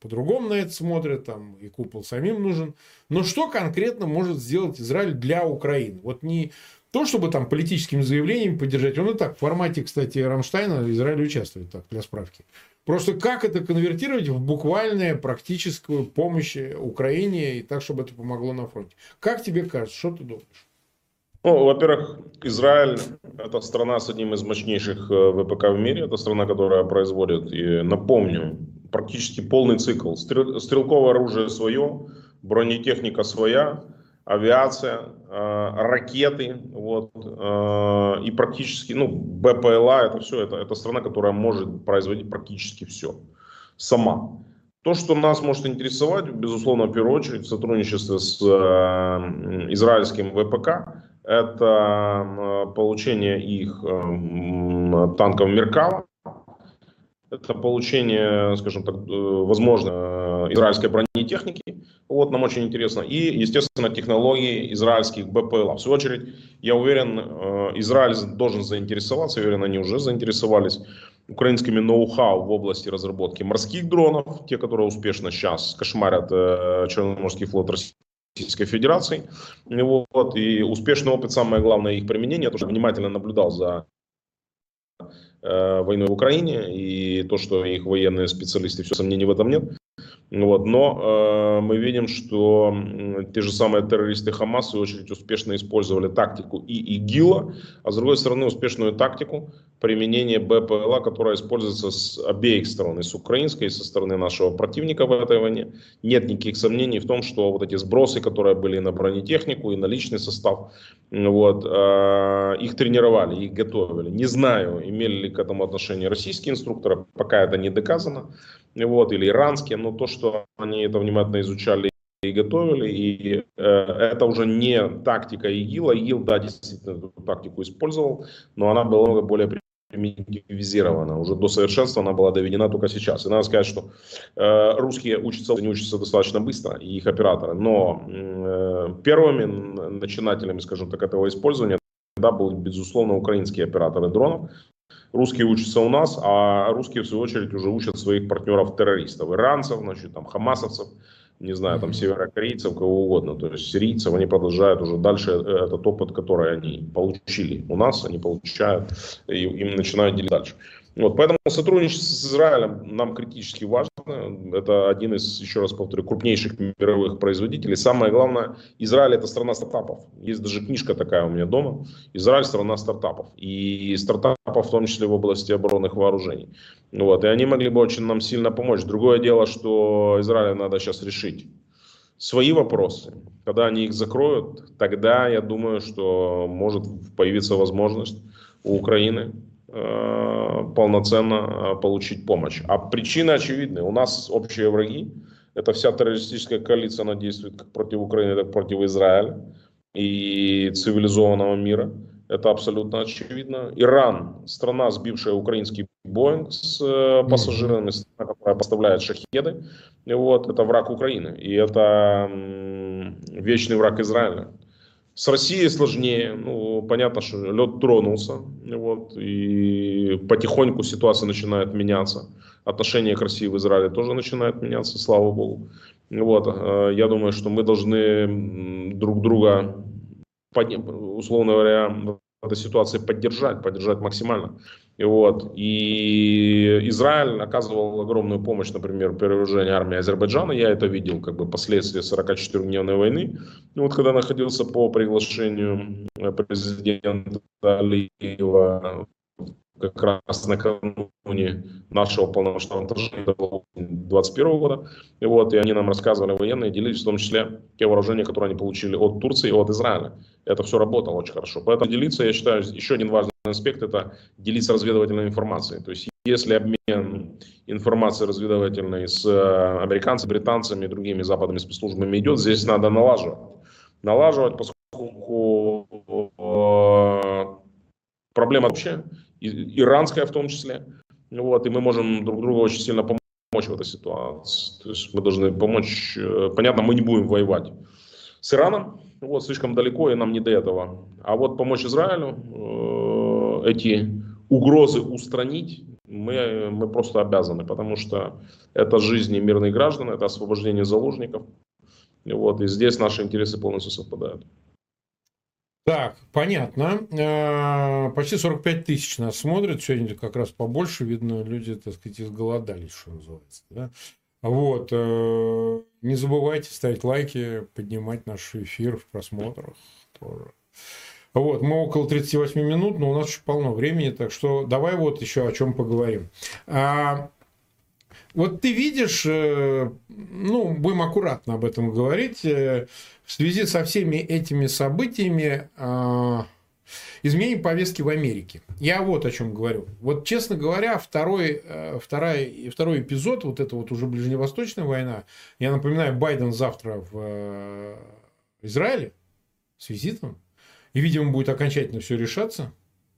по-другому на это смотрят, там, и купол самим нужен. Но что конкретно может сделать Израиль для Украины? Вот не то, чтобы там политическими заявлениями поддержать, он и так в формате, кстати, Рамштайна Израиль участвует, так, для справки. Просто как это конвертировать в буквальную практическую помощь Украине, и так, чтобы это помогло на фронте? Как тебе кажется, что ты думаешь? Ну, во-первых, Израиль – это страна с одним из мощнейших э, ВПК в мире. Это страна, которая производит, и напомню, практически полный цикл. Стрелковое оружие свое, бронетехника своя, авиация, э, ракеты, вот, э, и практически, ну, БПЛА, это все, это, это страна, которая может производить практически все сама. То, что нас может интересовать, безусловно, в первую очередь, в сотрудничестве с э, израильским ВПК, это получение их э, танков Меркава, это получение, скажем так, э, возможно, израильской бронетехники. Вот, нам очень интересно. И, естественно, технологии израильских БПЛА. В свою очередь, я уверен, э, Израиль должен заинтересоваться, я уверен, они уже заинтересовались украинскими ноу-хау в области разработки морских дронов, те, которые успешно сейчас кошмарят Черноморский флот России Российской Федерации. Вот, и успешный опыт, самое главное, их применения. Я тоже внимательно наблюдал за э, войной в Украине, и то, что их военные специалисты, все сомнений в этом нет. Вот, но э, мы видим, что те же самые террористы Хамас, в свою очередь, успешно использовали тактику и ИГИЛа, а с другой стороны, успешную тактику применения БПЛА, которая используется с обеих сторон, и с украинской, и со стороны нашего противника в этой войне. Нет никаких сомнений в том, что вот эти сбросы, которые были на бронетехнику и на личный состав, вот, э, их тренировали, их готовили. Не знаю, имели ли к этому отношение российские инструкторы, пока это не доказано вот, или иранские, но то, что они это внимательно изучали и готовили, и э, это уже не тактика ИГИЛа. ИГИЛ, да, действительно эту тактику использовал, но она была более примитивизирована. Уже до совершенства она была доведена только сейчас. И надо сказать, что э, русские учатся, не учатся достаточно быстро, и их операторы. Но э, первыми начинателями, скажем так, этого использования да, были, безусловно, украинские операторы дронов. Русские учатся у нас, а русские, в свою очередь, уже учат своих партнеров-террористов, иранцев, значит, там, хамасовцев, не знаю, там, северокорейцев, кого угодно, то есть сирийцев, они продолжают уже дальше э, этот опыт, который они получили у нас, они получают, и им начинают делить дальше. Вот, поэтому сотрудничество с Израилем нам критически важно. Это один из, еще раз повторю, крупнейших мировых производителей. Самое главное, Израиль это страна стартапов. Есть даже книжка такая у меня дома. Израиль страна стартапов. И стартапов в том числе в области оборонных вооружений. Вот, и они могли бы очень нам сильно помочь. Другое дело, что Израилю надо сейчас решить свои вопросы. Когда они их закроют, тогда я думаю, что может появиться возможность у Украины полноценно э, получить помощь. А причины очевидны. У нас общие враги. Это вся террористическая коалиция, она действует как против Украины, так и против Израиля и цивилизованного мира. Это абсолютно очевидно. Иран, страна, сбившая украинский Боинг с э, пассажирами, страна, которая поставляет шахеды, вот, это враг Украины. И это вечный враг Израиля. С Россией сложнее. Ну, понятно, что лед тронулся. Вот, и потихоньку ситуация начинает меняться. Отношение к России в Израиле тоже начинает меняться, слава богу. Вот, э, я думаю, что мы должны друг друга, условно говоря, в этой ситуации поддержать, поддержать максимально. И, вот. и Израиль оказывал огромную помощь, например, при вооружении армии Азербайджана. Я это видел, как бы последствия 44-дневной войны. И вот когда находился по приглашению президента Алиева как раз накануне нашего полномасштабного вторжения 2021 года. И вот, и они нам рассказывали, военные делились в том числе те вооружения, которые они получили от Турции и от Израиля. Это все работало очень хорошо. Поэтому делиться, я считаю, еще один важный аспект – это делиться разведывательной информацией. То есть, если обмен информацией разведывательной с э, американцами, британцами и другими западными спецслужбами идет, здесь надо налаживать. Налаживать, поскольку э, проблема вообще иранская в том числе. Вот, и мы можем друг другу очень сильно помочь в этой ситуации. То есть мы должны помочь. Э, понятно, мы не будем воевать с Ираном, вот, слишком далеко, и нам не до этого. А вот помочь Израилю, эти угрозы устранить, мы, мы просто обязаны, потому что это жизни мирных граждан, это освобождение заложников. Вот, и здесь наши интересы полностью совпадают. Так, понятно. Э, почти 45 тысяч нас смотрят. Сегодня как раз побольше. Видно, люди, так сказать, изголодались, что называется. Да? Вот. Э, не забывайте ставить лайки, поднимать наш эфир в просмотрах тоже. Вот, мы около 38 минут, но у нас еще полно времени, так что давай вот еще о чем поговорим. А, вот ты видишь, э, ну, будем аккуратно об этом говорить, в связи со всеми этими событиями э, изменение повестки в Америке. Я вот о чем говорю. Вот, честно говоря, второй, э, второй, второй эпизод, вот эта вот уже ближневосточная война, я напоминаю, Байден завтра в э, Израиле с визитом, и, видимо, будет окончательно все решаться,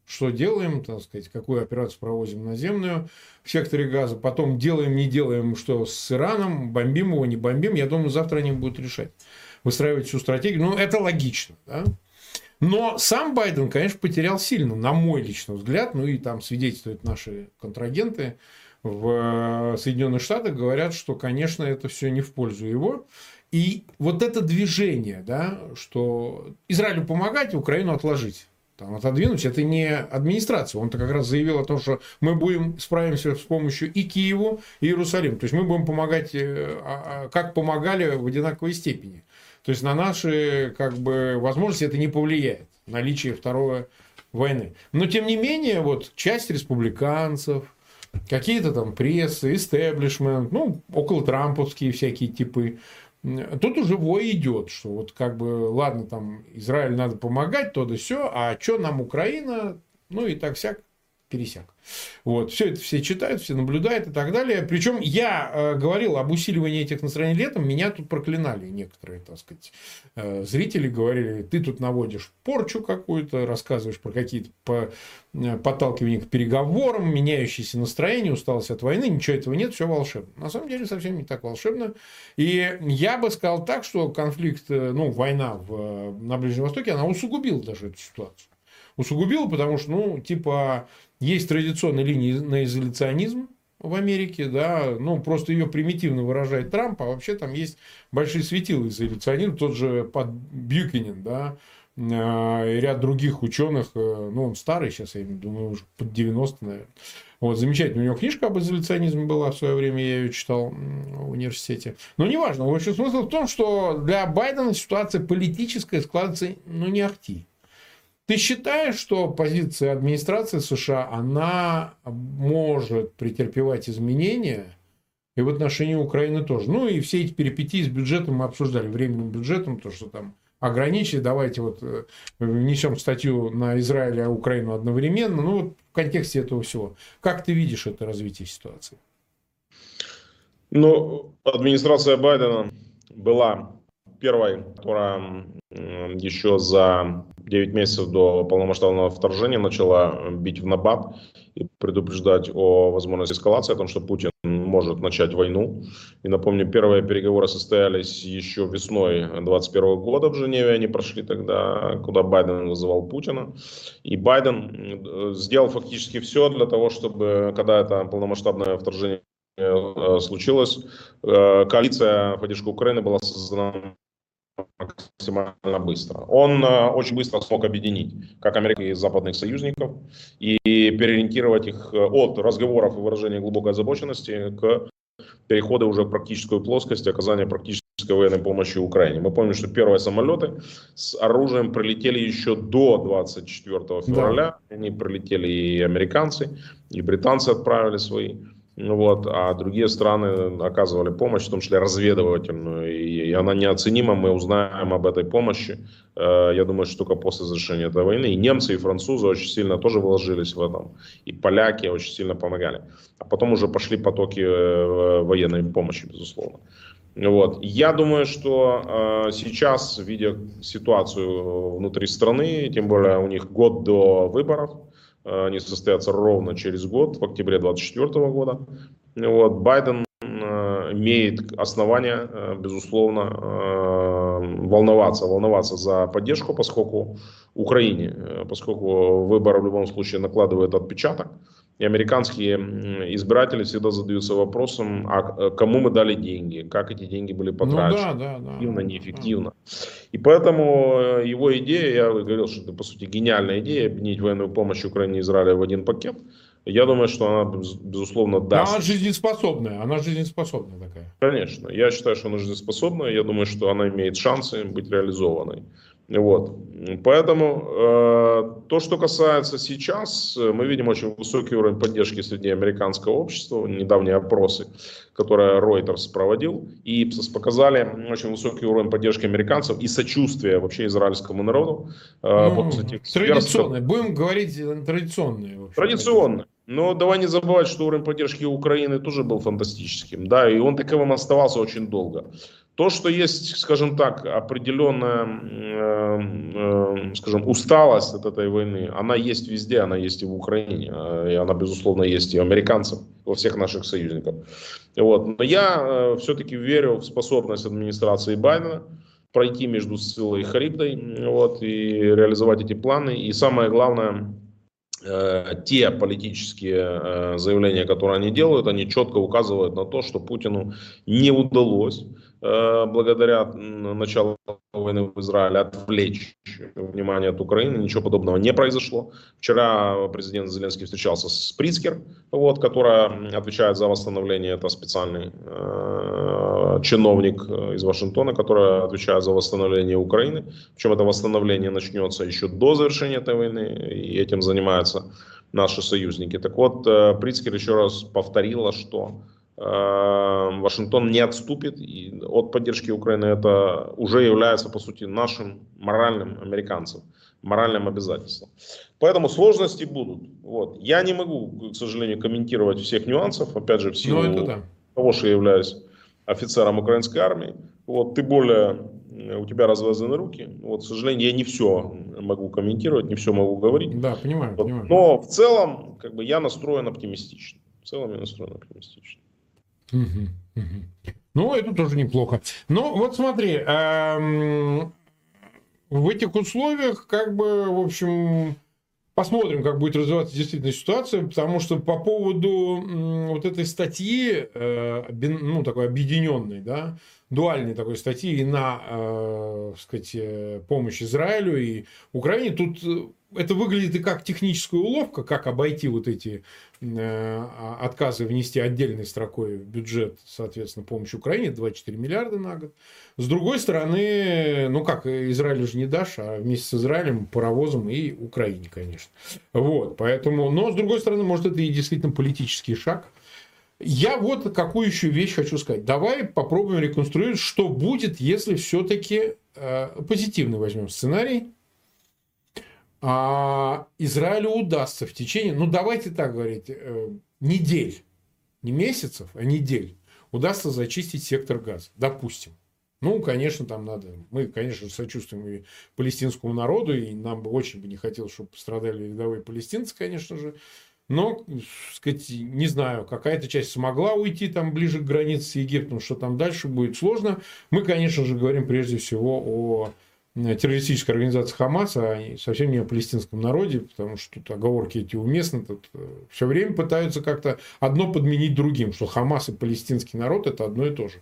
что делаем, так сказать, какую операцию проводим наземную в секторе газа, потом делаем, не делаем, что с Ираном, бомбим его, не бомбим, я думаю, завтра они будут решать выстраивать всю стратегию. Ну, это логично. Да? Но сам Байден, конечно, потерял сильно, на мой личный взгляд, ну и там свидетельствуют наши контрагенты в Соединенных Штатах, говорят, что, конечно, это все не в пользу его. И вот это движение, да, что Израилю помогать, Украину отложить там, отодвинуть, это не администрация. Он-то как раз заявил о том, что мы будем справимся с помощью и Киеву, и Иерусалиму. То есть мы будем помогать, э, а, а, как помогали в одинаковой степени. То есть на наши как бы, возможности это не повлияет, наличие второй войны. Но тем не менее, вот часть республиканцев, какие-то там прессы, истеблишмент, ну, около трамповские всякие типы, Тут уже вой идет, что вот как бы, ладно, там Израиль надо помогать, то да все, а что нам Украина, ну и так всяк. Пересяк. Вот, все это все читают, все наблюдают и так далее. Причем я э, говорил об усиливании этих настроений летом, меня тут проклинали некоторые, так сказать, э, зрители говорили, ты тут наводишь порчу какую-то, рассказываешь про какие-то по, э, подталкивания к переговорам, меняющиеся настроения, усталость от войны, ничего этого нет, все волшебно. На самом деле совсем не так волшебно. И я бы сказал так, что конфликт, э, ну, война в, на Ближнем Востоке, она усугубила даже эту ситуацию усугубила, потому что, ну, типа, есть традиционная линия на изоляционизм в Америке, да, ну, просто ее примитивно выражает Трамп, а вообще там есть большие светилы изоляционизм, тот же под Бьюкинен, да, а, и ряд других ученых, э, ну, он старый сейчас, я думаю, уже под 90, наверное. Вот, замечательная у него книжка об изоляционизме была в свое время, я ее читал в университете. Но неважно, в общем, смысл в том, что для Байдена ситуация политическая складывается, ну, не ахти. Ты считаешь, что позиция администрации США, она может претерпевать изменения, и в отношении Украины тоже. Ну, и все эти перипетии с бюджетом мы обсуждали, временным бюджетом, то, что там ограничили, давайте вот э, внесем статью на Израиль и Украину одновременно, ну, вот в контексте этого всего. Как ты видишь это развитие ситуации? Ну, администрация Байдена была первой, которая еще за 9 месяцев до полномасштабного вторжения начала бить в набат и предупреждать о возможности эскалации, о том, что Путин может начать войну. И напомню, первые переговоры состоялись еще весной 2021 года в Женеве, они прошли тогда, куда Байден вызывал Путина. И Байден э, сделал фактически все для того, чтобы, когда это полномасштабное вторжение э, случилось, э, коалиция поддержки Украины была создана максимально быстро. Он э, очень быстро смог объединить как Америку и западных союзников и переориентировать их э, от разговоров и выражения глубокой озабоченности к переходу уже в практическую плоскость оказания практической военной помощи Украине. Мы помним, что первые самолеты с оружием прилетели еще до 24 февраля. Да. Они прилетели и американцы, и британцы отправили свои. Ну вот, а другие страны оказывали помощь, в том числе разведывательную, и, и она неоценима, мы узнаем об этой помощи, э, я думаю, что только после завершения этой войны. И немцы, и французы очень сильно тоже вложились в этом, и поляки очень сильно помогали. А потом уже пошли потоки э, военной помощи, безусловно. Вот. Я думаю, что э, сейчас, видя ситуацию внутри страны, тем более у них год до выборов, они состоятся ровно через год, в октябре 2024 года. Вот, Байден э, имеет основания, э, безусловно, волноваться, волноваться за поддержку, поскольку Украине, поскольку выборы в любом случае накладывают отпечаток. И американские избиратели всегда задаются вопросом, а кому мы дали деньги, как эти деньги были потрачены, ну, да, да, да, эффективно, неэффективно. Да. И поэтому э, его идея, я говорил, что это по сути гениальная идея, объединить военную помощь Украине и Израиля в один пакет. Я думаю, что она, безусловно, даст. Она жизнеспособная, она жизнеспособная такая. Конечно, я считаю, что она жизнеспособная, я думаю, что она имеет шансы быть реализованной. Вот. Поэтому э, то, что касается сейчас, мы видим очень высокий уровень поддержки среди американского общества. Недавние опросы, которые Reuters проводил, и Ipsos показали очень высокий уровень поддержки американцев и сочувствия вообще израильскому народу. Э, ну, после традиционные. Будем говорить традиционные. Традиционные. Но давай не забывать, что уровень поддержки Украины тоже был фантастическим. Да, и он таковым оставался очень долго. То, что есть, скажем так, определенная, э, э, скажем, усталость от этой войны, она есть везде, она есть и в Украине, э, и она, безусловно, есть и у американцев, во всех наших союзников. Вот. Но я все-таки верю в способность администрации Байдена пройти между Силой и Харибдой вот, и реализовать эти планы. И самое главное, те политические заявления, которые они делают, они четко указывают на то, что Путину не удалось Э, благодаря началу войны в Израиле отвлечь внимание от Украины. Ничего подобного не произошло. Вчера президент Зеленский встречался с Прицкер, вот, которая отвечает за восстановление. Это специальный э, чиновник из Вашингтона, который отвечает за восстановление Украины. Причем это восстановление начнется еще до завершения этой войны, и этим занимаются наши союзники. Так вот, э, Прицкер еще раз повторила, что Вашингтон не отступит от поддержки Украины. Это уже является, по сути, нашим моральным американцем, моральным обязательством. Поэтому сложности будут. Вот. Я не могу, к сожалению, комментировать всех нюансов, опять же, в силу ну, да. того, что я являюсь офицером украинской армии. Вот, ты более у тебя развязаны руки. Вот, к сожалению, я не все могу комментировать, не все могу говорить. Да, понимаю, вот. понимаю. Но в целом, как бы я настроен оптимистично. В целом я настроен оптимистично. Ну, это тоже неплохо. Ну, вот смотри, эм, в этих условиях, как бы, в общем, посмотрим, как будет развиваться действительно ситуация, потому что по поводу вот этой статьи, э, ну, такой объединенной, да, дуальной такой статьи на, э, сказать, э, помощь Израилю и Украине, тут это выглядит и как техническая уловка, как обойти вот эти э, отказы внести отдельной строкой в бюджет, соответственно, помощь Украине 24 миллиарда на год. С другой стороны, ну как, Израилю же не дашь, а вместе с Израилем, паровозом и Украине, конечно. Вот, поэтому, но с другой стороны, может, это и действительно политический шаг. Я вот какую еще вещь хочу сказать. Давай попробуем реконструировать, что будет, если все-таки э, позитивный возьмем сценарий а Израилю удастся в течение, ну давайте так говорить, э, недель, не месяцев, а недель, удастся зачистить сектор газа, допустим. Ну, конечно, там надо. Мы, конечно, сочувствуем и палестинскому народу, и нам бы очень бы не хотелось, чтобы пострадали рядовые палестинцы, конечно же. Но, сказать, не знаю, какая-то часть смогла уйти там ближе к границе с Египтом, что там дальше будет сложно. Мы, конечно же, говорим прежде всего о террористической организации Хамас, а совсем не о палестинском народе, потому что тут оговорки эти уместны, тут э, все время пытаются как-то одно подменить другим, что Хамас и палестинский народ это одно и то же.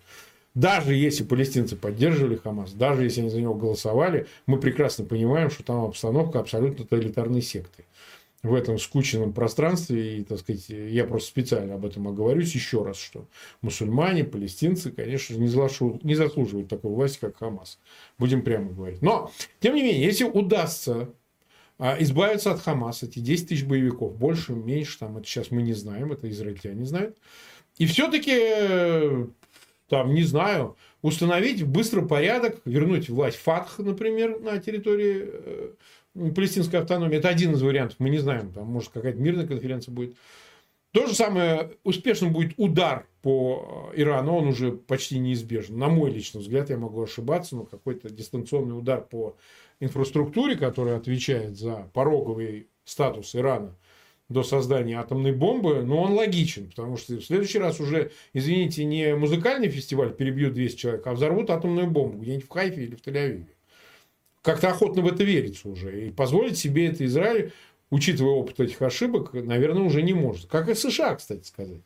Даже если палестинцы поддерживали Хамас, даже если они за него голосовали, мы прекрасно понимаем, что там обстановка абсолютно тоталитарной секты в этом скученном пространстве. И, так сказать, я просто специально об этом оговорюсь еще раз, что мусульмане, палестинцы, конечно же, не заслуживают, такой власти, как Хамас. Будем прямо говорить. Но, тем не менее, если удастся а, избавиться от Хамаса, эти 10 тысяч боевиков, больше, меньше, там, это сейчас мы не знаем, это израильтяне знают. И все-таки, там, не знаю, установить быстро порядок, вернуть власть ФАТХ, например, на территории э, палестинской автономии. Это один из вариантов. Мы не знаем, там, может, какая-то мирная конференция будет. То же самое успешным будет удар по Ирану, он уже почти неизбежен. На мой личный взгляд, я могу ошибаться, но какой-то дистанционный удар по инфраструктуре, которая отвечает за пороговый статус Ирана до создания атомной бомбы, но он логичен, потому что в следующий раз уже, извините, не музыкальный фестиваль перебьют 200 человек, а взорвут атомную бомбу где-нибудь в Хайфе или в Тель-Авиве как-то охотно в это верится уже. И позволить себе это Израиль, учитывая опыт этих ошибок, наверное, уже не может. Как и США, кстати сказать.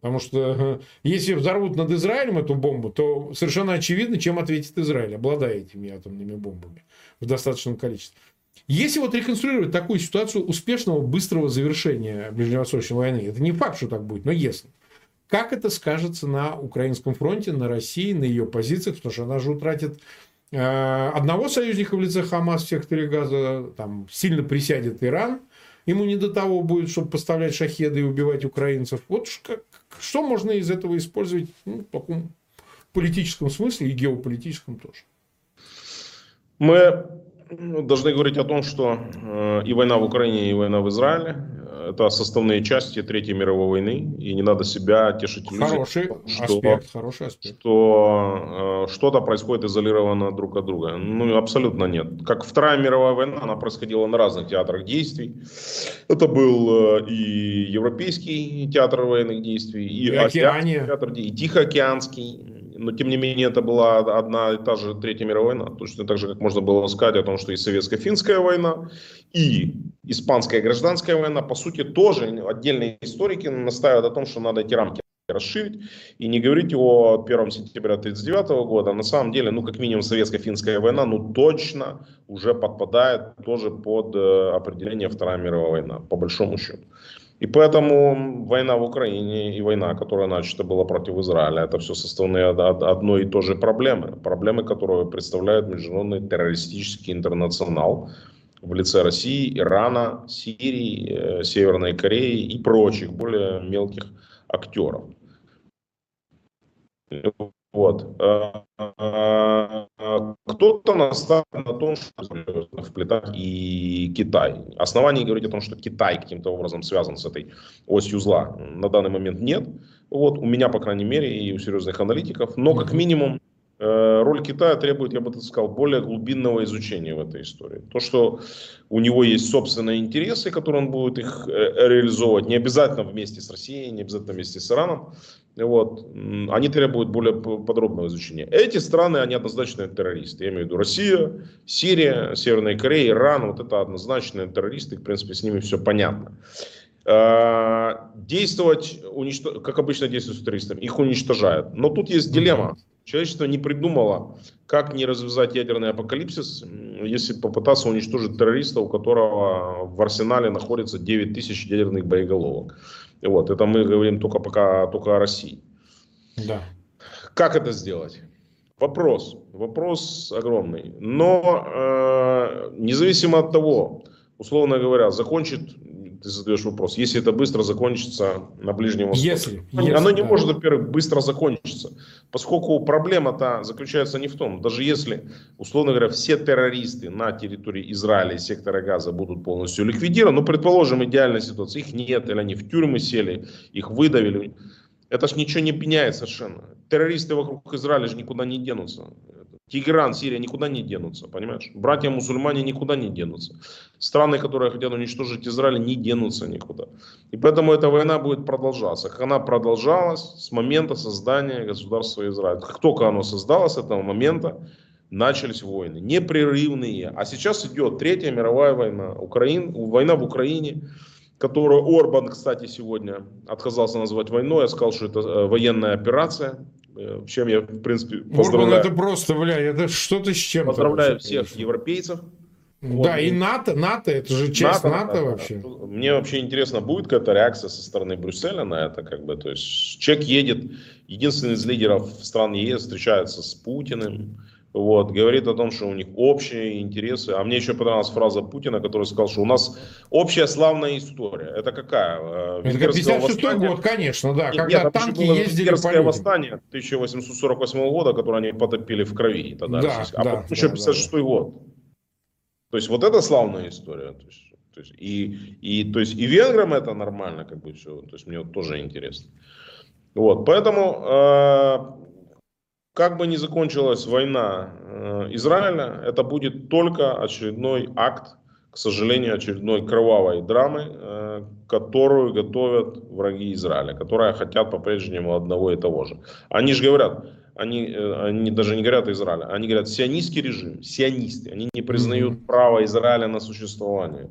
Потому что если взорвут над Израилем эту бомбу, то совершенно очевидно, чем ответит Израиль, обладая этими атомными бомбами в достаточном количестве. Если вот реконструировать такую ситуацию успешного, быстрого завершения Ближневосточной войны, это не факт, что так будет, но если. Как это скажется на украинском фронте, на России, на ее позициях, потому что она же утратит Э, одного союзника в лице Хамас в секторе Газа, там сильно присядет Иран, ему не до того будет, чтобы поставлять шахеды и убивать украинцев. Вот что можно из этого использовать ну, в таком политическом смысле и геополитическом тоже. Мы должны говорить о том, что э, и война в Украине, и война в Израиле это составные части Третьей мировой войны, и не надо себя тешить хороший что, аспект, хороший аспект. что э, что-то происходит изолированно друг от друга. Ну, абсолютно нет. Как Вторая мировая война, она происходила на разных театрах действий. Это был э, и Европейский театр военных действий, и, и Океания. театр, и Тихоокеанский но тем не менее это была одна и та же Третья мировая война. Точно так же, как можно было сказать о том, что и Советско-финская война, и Испанская гражданская война, по сути, тоже отдельные историки настаивают о том, что надо эти рамки расширить и не говорить о 1 сентября 1939 года. На самом деле, ну, как минимум, советско-финская война, ну, точно уже подпадает тоже под э, определение Вторая мировая война, по большому счету. И поэтому война в Украине и война, которая начата была против Израиля, это все составные одной и той же проблемы. Проблемы, которые представляет международный террористический интернационал в лице России, Ирана, Сирии, э, Северной Кореи и прочих более мелких актеров. Вот. А, кто-то настаивает на том, что вплетать и Китай. Оснований говорить о том, что Китай каким-то образом связан с этой осью зла, на данный момент нет. Вот, у меня, по крайней мере, и у серьезных аналитиков. Но, как минимум, Э, роль Китая требует, я бы так сказал, более глубинного изучения в этой истории. То, что у него есть собственные интересы, которые он будет их э, реализовывать, не обязательно вместе с Россией, не обязательно вместе с Ираном, вот, они требуют более подробного изучения. Эти страны, они однозначно террористы. Я имею в виду Россия, Сирия, Северная Корея, Иран, вот это однозначные террористы, в принципе, с ними все понятно. Э, действовать, уничтож... как обычно действуют с террористами, их уничтожают. Но тут есть дилемма. Человечество не придумало, как не развязать ядерный апокалипсис, если попытаться уничтожить террориста, у которого в арсенале находится 9 тысяч ядерных боеголовок. Вот, это мы говорим только пока только о России. Да. Как это сделать? Вопрос. Вопрос огромный. Но э, независимо от того, условно говоря, закончит ты задаешь вопрос, если это быстро закончится на Ближнем Востоке. Если, оно если, не да. может, во-первых, быстро закончиться, поскольку проблема-то заключается не в том, даже если, условно говоря, все террористы на территории Израиля и сектора Газа будут полностью ликвидированы, ну, предположим, идеальная ситуация, их нет, или они в тюрьмы сели, их выдавили, это ж ничего не меняет совершенно. Террористы вокруг Израиля же никуда не денутся. Тегеран, Сирия никуда не денутся, понимаешь? Братья-мусульмане никуда не денутся. Страны, которые хотят уничтожить Израиль, не денутся никуда. И поэтому эта война будет продолжаться. Как она продолжалась с момента создания государства Израиль. Как только оно создалось с этого момента, начались войны. Непрерывные. А сейчас идет Третья мировая война. Украин, война в Украине, которую Орбан, кстати, сегодня отказался назвать войной. Я сказал, что это э, военная операция. Э, чем я, в принципе, поздравляю. Орбан это просто, бля, это что-то с чем-то. Поздравляю всех конечно. европейцев. Да, вот. и НАТО, НАТО, это же часть НАТО, НАТО, НАТО вообще. Мне вообще интересно, будет какая-то реакция со стороны Брюсселя на это, как бы, то есть человек едет, единственный из лидеров стран ЕС встречается с Путиным, вот, говорит о том, что у них общие интересы. А мне еще понравилась фраза Путина, который сказал, что у нас общая славная история. Это какая? Э, Это 56 год, конечно, да, когда нет, танки было ездили по людям. восстание 1848 года, которое они потопили в крови. Тогда да, а да, потом еще 56 да, год. То есть вот это славная история. То есть, то есть, и, и, то есть и венграм это нормально, как бы все. То есть мне вот тоже интересно. Вот, поэтому э, как бы ни закончилась война э, Израиля, это будет только очередной акт, к сожалению, очередной кровавой драмы, э, которую готовят враги Израиля, которые хотят по-прежнему одного и того же. Они же говорят, они, э, они даже не говорят Израиля, они говорят сионистский режим, сионисты, они не признают mm-hmm. право Израиля на существование.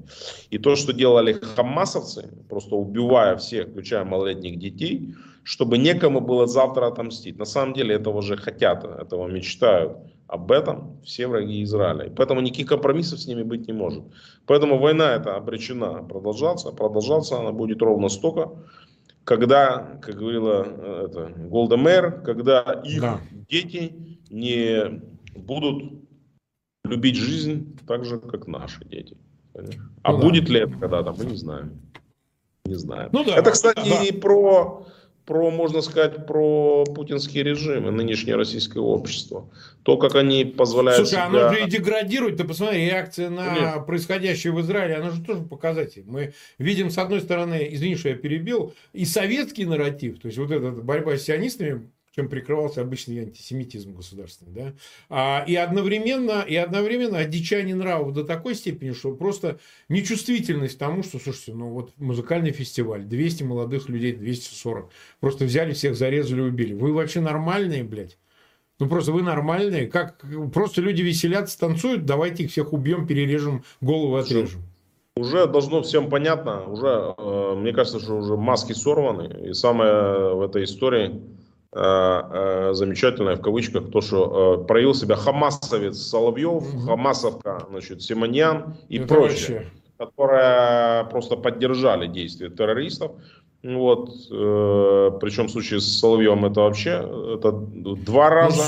И то, что делали хамасовцы, просто убивая всех, включая малолетних детей, чтобы некому было завтра отомстить. На самом деле этого уже хотят, этого мечтают. Об этом все враги Израиля. И поэтому никаких компромиссов с ними быть не может. Поэтому война эта обречена продолжаться. Продолжаться она будет ровно столько, когда, как говорила э, это, Голда Мэр, когда их да. дети не будут любить жизнь так же, как наши дети. А ну, будет да. ли это когда-то, мы не знаем. Не знаем. Ну, да, это, кстати, да. и про про, можно сказать, про путинский режим и нынешнее российское общество. То, как они позволяют Слушай, себя... оно же и деградирует. Ты посмотри, реакция на Нет. происходящее в Израиле, она же тоже показатель. Мы видим, с одной стороны, извини, что я перебил, и советский нарратив, то есть вот эта борьба с сионистами, чем прикрывался обычный антисемитизм государственный, да, а, и одновременно, и одновременно одичание нравов до такой степени, что просто нечувствительность тому, что, слушайте, ну вот музыкальный фестиваль, 200 молодых людей, 240, просто взяли всех, зарезали, убили. Вы вообще нормальные, блядь? Ну просто вы нормальные, как просто люди веселятся, танцуют, давайте их всех убьем, перережем, голову отрежем. Уже должно всем понятно, уже, э, мне кажется, что уже маски сорваны. И самое в этой истории, замечательное в кавычках то, что э, проявил себя хамасовец Соловьев, угу. хамасовка, значит, Симоньян и Это прочие, вообще. которые просто поддержали действия террористов. Вот, э, причем в случае с Соловьевым это вообще это два ну, раза.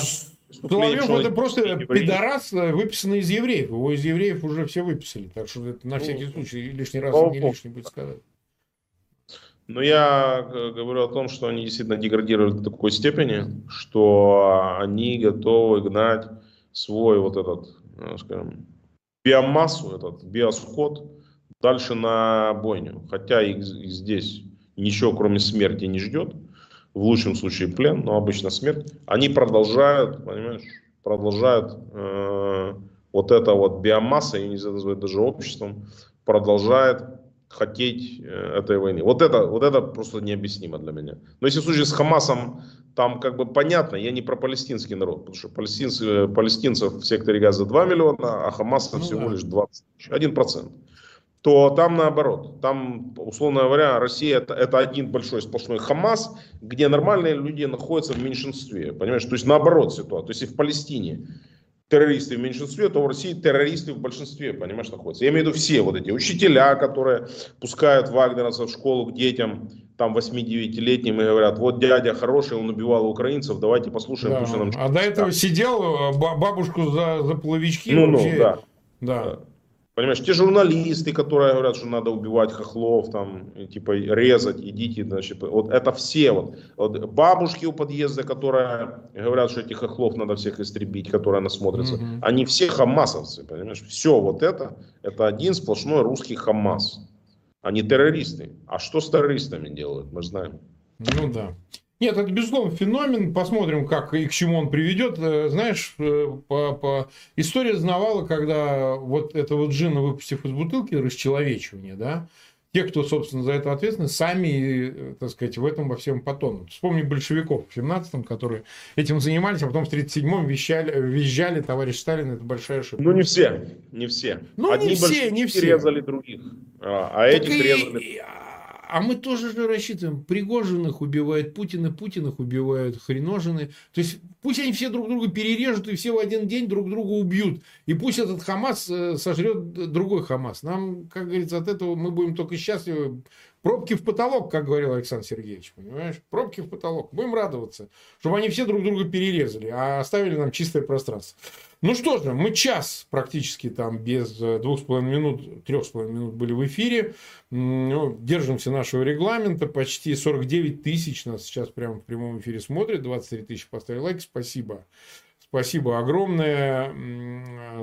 Соловьев это просто пидорас, выписанный из евреев. Его из евреев уже все выписали. Так что это на всякий ну, случай лишний раз не лишний будет сказать. Но я говорю о том, что они действительно деградировали до такой степени, что они готовы гнать свой вот этот, э, скажем, биомассу, этот биосход дальше на бойню. Хотя их, здесь ничего кроме смерти не ждет. В лучшем случае плен, но обычно смерть. Они продолжают, понимаешь, продолжают э, вот эта вот биомасса, ее нельзя назвать даже обществом, продолжает хотеть э, этой войны. Вот это, вот это просто необъяснимо для меня. Но если в случае с Хамасом, там как бы понятно, я не про палестинский народ, потому что палестинцы, палестинцев в секторе Газа 2 миллиона, а Хамаса ну, всего да. лишь 20 тысяч, 1%. То там наоборот, там, условно говоря, Россия это, это один большой сплошной Хамас, где нормальные люди находятся в меньшинстве, понимаешь, то есть наоборот ситуация, то есть и в Палестине террористы в меньшинстве, то в России террористы в большинстве, понимаешь, находятся. Я имею в виду все вот эти учителя, которые пускают вагнеровцев в школу к детям, там 8-9-летним и говорят, вот дядя хороший, он убивал украинцев, давайте послушаем, да. пусть нам... А до этого сидел э, бабушку за, за половички. Ну, вообще... ну, да. Да. Понимаешь, те журналисты, которые говорят, что надо убивать хохлов, там, типа резать, идите, значит, вот это все вот, вот бабушки у подъезда, которые говорят, что этих хохлов надо всех истребить, которые нас смотрятся, mm-hmm. они все хамасовцы, понимаешь, все вот это, это один сплошной русский хамас, они террористы. А что с террористами делают, мы знаем. Ну да. Нет, это, безусловно, феномен. Посмотрим, как и к чему он приведет. Э, знаешь, э, по, по... история знавала, когда вот это вот джина, выпустив из бутылки, расчеловечивание, да, те, кто, собственно, за это ответственны, сами, э, так сказать, в этом во всем потонут. Вспомни большевиков в 17-м, которые этим занимались, а потом в 37-м вещали, визжали, товарищ Сталин, это большая ошибка. Ну, не все, не все. Ну, Одни не все, не все. резали других, а, а этих и... резали а мы тоже же рассчитываем. Пригожиных убивают Путина, Путиных убивают Хреножины. То есть пусть они все друг друга перережут и все в один день друг друга убьют. И пусть этот Хамас э, сожрет другой Хамас. Нам, как говорится, от этого мы будем только счастливы. Пробки в потолок, как говорил Александр Сергеевич, понимаешь? Пробки в потолок. Будем радоваться, чтобы они все друг друга перерезали, а оставили нам чистое пространство. Ну что же, мы час практически там без э, двух с половиной минут, трех с половиной минут были в эфире. Ну, держимся нашего регламента. Почти 49 тысяч нас сейчас прямо в прямом эфире смотрят. 23 тысячи поставили лайк. Спасибо. Спасибо огромное,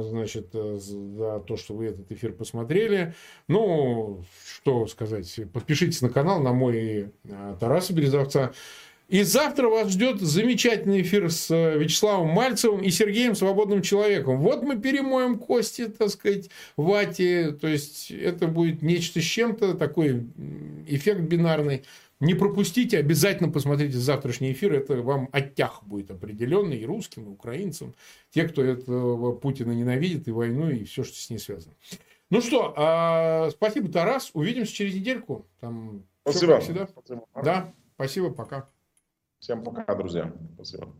значит, за то, что вы этот эфир посмотрели. Ну, что сказать, подпишитесь на канал, на мой э, Тараса Березовца. И завтра вас ждет замечательный эфир с э, Вячеславом Мальцевым и Сергеем Свободным Человеком. Вот мы перемоем кости, так сказать, вате. То есть, это будет нечто с чем-то, такой эффект бинарный. Не пропустите, обязательно посмотрите завтрашний эфир. Это вам оттях будет определенный и русским, и украинцам. Те, кто этого Путина ненавидит, и войну, и все, что с ней связано. Ну что, а, спасибо, Тарас. Увидимся через недельку. Там спасибо. Все, всегда. Спасибо. Да, спасибо, пока. Всем пока, друзья. Спасибо.